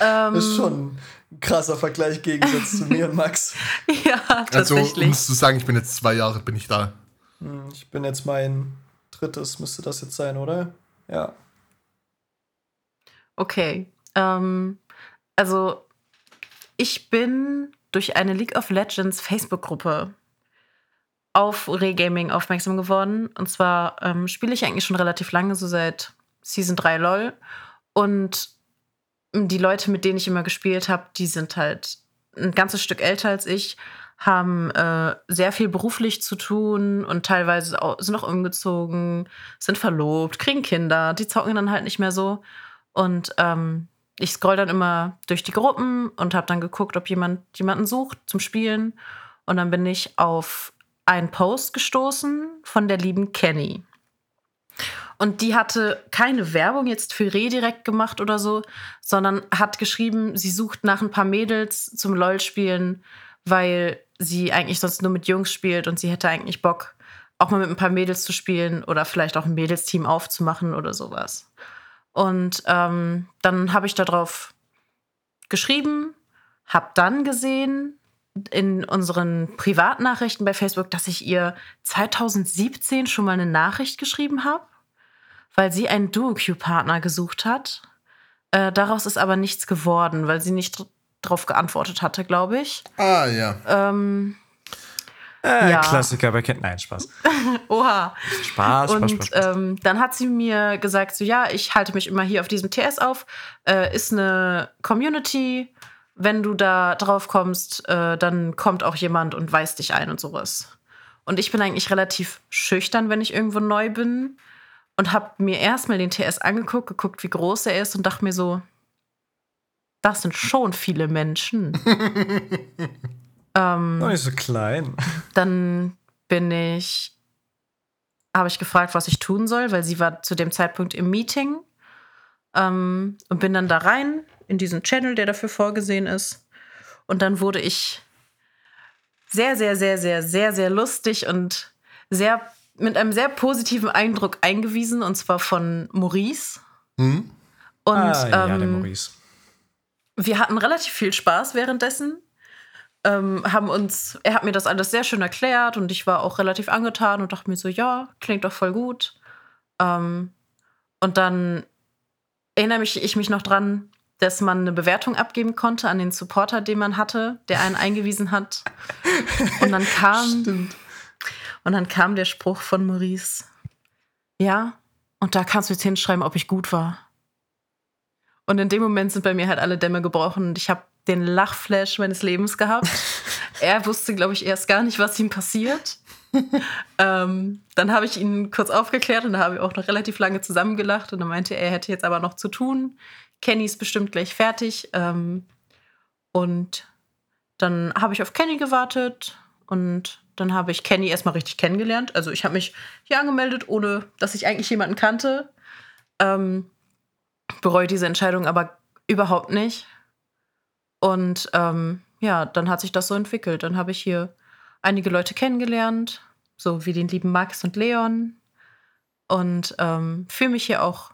Ähm, Das ist schon ein krasser Vergleich im Gegensatz zu mir und Max. Ja, Also, tatsächlich. um es zu sagen, ich bin jetzt zwei Jahre, bin ich da. Hm, Ich bin jetzt mein drittes, müsste das jetzt sein, oder? Ja. Okay. Ähm, also, ich bin durch eine League of Legends Facebook-Gruppe auf Regaming aufmerksam geworden. Und zwar ähm, spiele ich eigentlich schon relativ lange, so seit Season 3 LOL. Und die Leute, mit denen ich immer gespielt habe, die sind halt ein ganzes Stück älter als ich, haben äh, sehr viel beruflich zu tun und teilweise auch, sind auch umgezogen, sind verlobt, kriegen Kinder, die zocken dann halt nicht mehr so. Und ähm, ich scroll dann immer durch die Gruppen und habe dann geguckt, ob jemand jemanden sucht zum Spielen. Und dann bin ich auf einen Post gestoßen von der lieben Kenny. Und die hatte keine Werbung jetzt für Redirekt gemacht oder so, sondern hat geschrieben, sie sucht nach ein paar Mädels zum LOL-Spielen, weil sie eigentlich sonst nur mit Jungs spielt und sie hätte eigentlich Bock, auch mal mit ein paar Mädels zu spielen oder vielleicht auch ein Mädelsteam aufzumachen oder sowas. Und ähm, dann habe ich darauf geschrieben, habe dann gesehen in unseren Privatnachrichten bei Facebook, dass ich ihr 2017 schon mal eine Nachricht geschrieben habe, weil sie einen Duo-Q-Partner gesucht hat. Äh, daraus ist aber nichts geworden, weil sie nicht drauf geantwortet hatte, glaube ich. Ah, ja. Ähm, Äh, Ja. Klassiker, wer kennt. Nein, Spaß. oha. Spaß, Spaß, Und Spaß. Spaß. ähm, dann hat sie mir gesagt, so ja, ich halte mich immer hier auf diesem TS auf, äh, ist eine Community. Wenn du da drauf kommst, äh, dann kommt auch jemand und weist dich ein und sowas. Und ich bin eigentlich relativ schüchtern, wenn ich irgendwo neu bin. Und habe mir erstmal den TS angeguckt, geguckt, wie groß er ist und dachte mir so, das sind schon viele Menschen. ähm, Noch nicht so klein. dann bin ich, habe ich gefragt, was ich tun soll, weil sie war zu dem Zeitpunkt im Meeting ähm, und bin dann da rein in diesen Channel, der dafür vorgesehen ist. Und dann wurde ich sehr, sehr, sehr, sehr, sehr, sehr lustig und sehr mit einem sehr positiven Eindruck eingewiesen, und zwar von Maurice. Hm? Und ah, ja, der ähm, Maurice. Wir hatten relativ viel Spaß währenddessen. Ähm, haben uns, er hat mir das alles sehr schön erklärt und ich war auch relativ angetan und dachte mir so, ja, klingt doch voll gut. Ähm, und dann erinnere mich, ich mich noch dran, dass man eine Bewertung abgeben konnte an den Supporter, den man hatte, der einen eingewiesen hat. Und dann kam, Stimmt. und dann kam der Spruch von Maurice. Ja, und da kannst du jetzt hinschreiben, ob ich gut war. Und in dem Moment sind bei mir halt alle Dämme gebrochen und ich habe den Lachflash meines Lebens gehabt. er wusste, glaube ich, erst gar nicht, was ihm passiert. ähm, dann habe ich ihn kurz aufgeklärt und da habe ich auch noch relativ lange zusammengelacht und dann meinte er, er hätte jetzt aber noch zu tun. Kenny ist bestimmt gleich fertig. Ähm, und dann habe ich auf Kenny gewartet und dann habe ich Kenny erstmal richtig kennengelernt. Also ich habe mich hier angemeldet, ohne dass ich eigentlich jemanden kannte. Ähm, bereue diese Entscheidung aber überhaupt nicht. Und ähm, ja, dann hat sich das so entwickelt. Dann habe ich hier einige Leute kennengelernt, so wie den lieben Max und Leon. Und ähm, fühle mich hier auch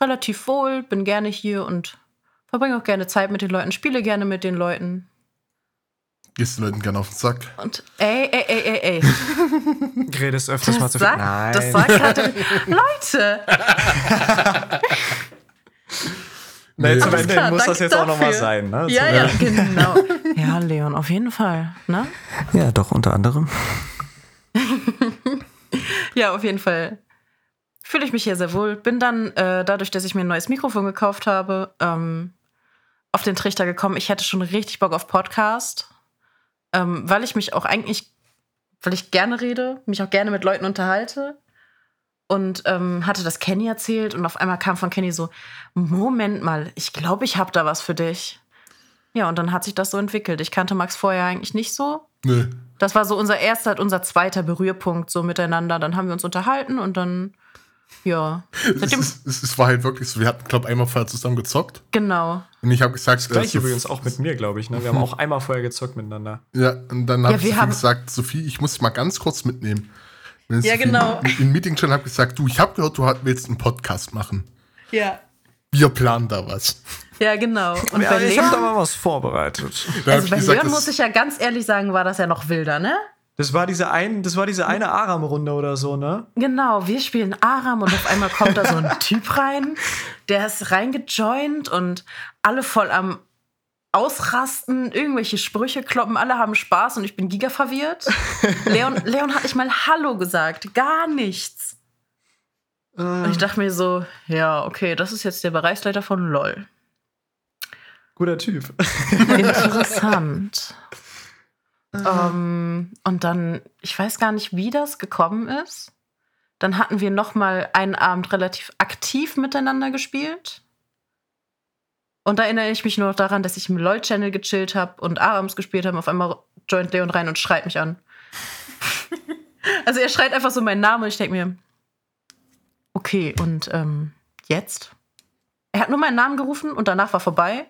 relativ wohl, bin gerne hier und verbringe auch gerne Zeit mit den Leuten, spiele gerne mit den Leuten. Gehst den Leuten gerne auf den Sack. Und ey, ey, ey, ey, ey. Redest öfters mal Das zu viel. sagt, das sagt halt, Leute. Nee, zum Ende klar, muss das jetzt auch nochmal dafür. sein, ne? Ja, ja, genau. Ja, Leon, auf jeden Fall. Ne? Ja, doch, unter anderem. Ja, auf jeden Fall. Fühle ich mich hier sehr wohl. Bin dann, äh, dadurch, dass ich mir ein neues Mikrofon gekauft habe, ähm, auf den Trichter gekommen. Ich hätte schon richtig Bock auf Podcast, ähm, weil ich mich auch eigentlich, weil ich gerne rede, mich auch gerne mit Leuten unterhalte. Und ähm, hatte das Kenny erzählt und auf einmal kam von Kenny so, Moment mal, ich glaube, ich habe da was für dich. Ja, und dann hat sich das so entwickelt. Ich kannte Max vorher eigentlich nicht so. Nö. Das war so unser erster, unser zweiter Berührpunkt so miteinander. Dann haben wir uns unterhalten und dann, ja. Es, Seitdem, ist, es, es war halt wirklich so, wir hatten, glaube ich, einmal vorher zusammen gezockt. genau. Und ich habe gesagt, Gleich äh, übrigens auch mit mir, glaube ich. Ne? Wir haben auch einmal vorher gezockt miteinander. Ja, und dann habe Ja, ich wir Sophie haben- gesagt, Sophie, ich muss dich mal ganz kurz mitnehmen. Wenn Ja, genau. In, in Meeting schon habe gesagt, du, ich habe gehört, du willst einen Podcast machen. Ja. Wir planen da was. Ja, genau. Und Ja, bei ich habe da mal was vorbereitet. Da also bei gesagt, Leon das- muss ich ja ganz ehrlich sagen, war das ja noch wilder, ne? Das war diese, ein, das war diese eine Aram-Runde oder so, ne? Genau, wir spielen Aram und auf einmal kommt da so ein Typ rein, der ist reingejoint und alle voll am Ausrasten, irgendwelche Sprüche kloppen, alle haben Spaß und ich bin giga verwirrt. Leon, Leon hat nicht mal Hallo gesagt, gar nichts. Und ich dachte mir so, ja, okay, das ist jetzt der Bereichsleiter von LOL. Guter Typ. Interessant. ähm, und dann, ich weiß gar nicht, wie das gekommen ist. Dann hatten wir noch mal einen Abend relativ aktiv miteinander gespielt. Und da erinnere ich mich nur noch daran, dass ich im LOL-Channel gechillt habe und Arams gespielt habe. Auf einmal joint Leon rein und schreit mich an. also er schreit einfach so meinen Namen und ich denke mir, okay, und ähm, jetzt? Er hat nur meinen Namen gerufen und danach war vorbei.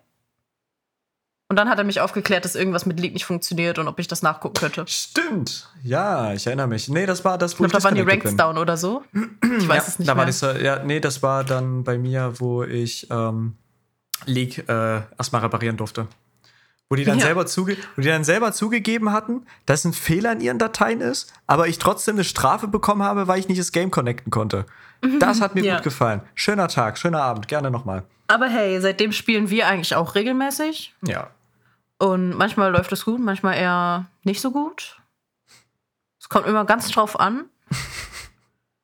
Und dann hat er mich aufgeklärt, dass irgendwas mit League nicht funktioniert und ob ich das nachgucken könnte. Stimmt. Ja, ich erinnere mich. Nee, das war das, Ich glaube, da waren die Ranks bin. down oder so. Ich weiß ja, es nicht da mehr. War dieser, ja, nee, das war dann bei mir, wo ich ähm, League äh, erstmal reparieren durfte. Wo die, dann Ja. selber zuge wo die dann selber zugegeben hatten, dass ein Fehler in ihren Dateien ist, aber ich trotzdem eine Strafe bekommen habe, weil ich nicht das Game connecten konnte. Das hat mir Ja. gut gefallen. Schöner Tag, schöner Abend, gerne nochmal. Aber hey, seitdem spielen wir eigentlich auch regelmäßig. Ja. Und manchmal läuft es gut, manchmal eher nicht so gut. Es kommt immer ganz drauf an.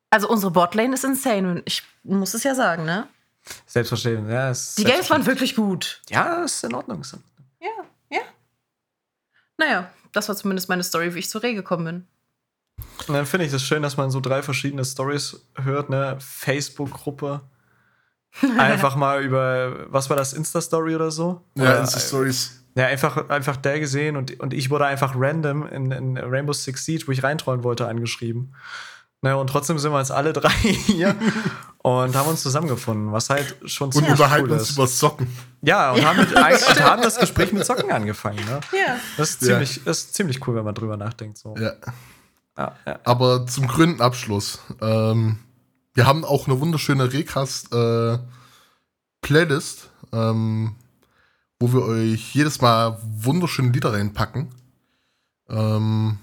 Also unsere Botlane ist insane. und Ich muss es ja sagen, ne? Selbstverständlich. Ja, Die Games waren wirklich gut. Ja, ist in Ordnung. Ist in Ordnung. Ja, ja. Naja, das war zumindest meine Story, wie ich zur Reh gekommen bin. Und dann finde ich das schön, dass man so drei verschiedene Stories hört, ne? Facebook-Gruppe. Einfach mal über, was war das, Insta-Story oder so? Ja, Insta-Stories. Ja, einfach, einfach der gesehen und, und ich wurde einfach random in, in Rainbow Six Siege, wo ich reintrollen wollte, angeschrieben. Naja, und trotzdem sind wir jetzt alle drei hier und haben uns zusammengefunden, was halt schon Und ziemlich unterhalten cool uns über Socken. Ja, und, haben, mit, und haben das Gespräch mit Socken angefangen. Ne? Ja. Das, ist Ja. ziemlich, das ist ziemlich cool, wenn man drüber nachdenkt. So. Ja. Ja, ja. Aber zum grünen Abschluss. Ähm, wir haben auch eine wunderschöne Recast-Playlist, ähm, wo wir euch jedes Mal wunderschöne Lieder reinpacken. Ähm,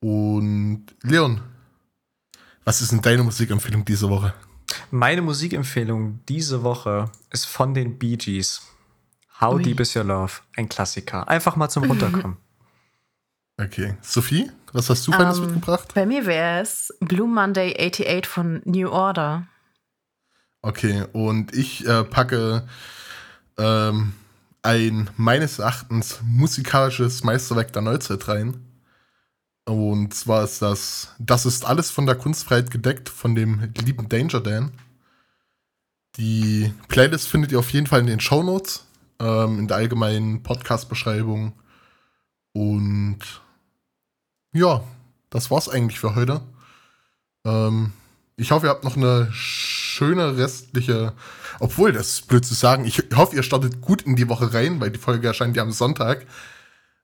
und Leon, was ist denn deine Musikempfehlung diese Woche? Meine Musikempfehlung diese Woche ist von den Bee Gees. How Ui. Deep Is Your Love? Ein Klassiker. Einfach mal zum Runterkommen. Okay. Sophie, was hast du Feines Ähm, mitgebracht? Bei mir wäre es Blue Monday 88 von New Order. Okay, und ich äh, packe ähm, ein meines Erachtens musikalisches Meisterwerk der Neuzeit rein. Und zwar ist das Das ist alles von der Kunstfreiheit gedeckt von dem lieben Danger Dan. Die Playlist findet ihr auf jeden Fall in den Shownotes, ähm, in der allgemeinen Podcast-Beschreibung. Und ja, das war's eigentlich für heute. Ähm, ich hoffe, ihr habt noch eine schöne restliche, obwohl das ist blöd zu sagen, ich hoffe, ihr startet gut in die Woche rein, weil die Folge erscheint ja am Sonntag.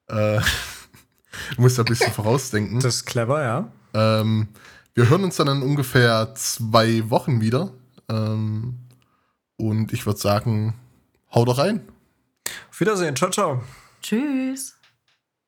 Äh, du musst ja ein bisschen vorausdenken. Das ist clever, ja. Ähm, wir hören uns dann in ungefähr zwei Wochen wieder. Ähm, und ich würde sagen, hau doch rein. Auf Wiedersehen. Ciao, ciao. Tschüss.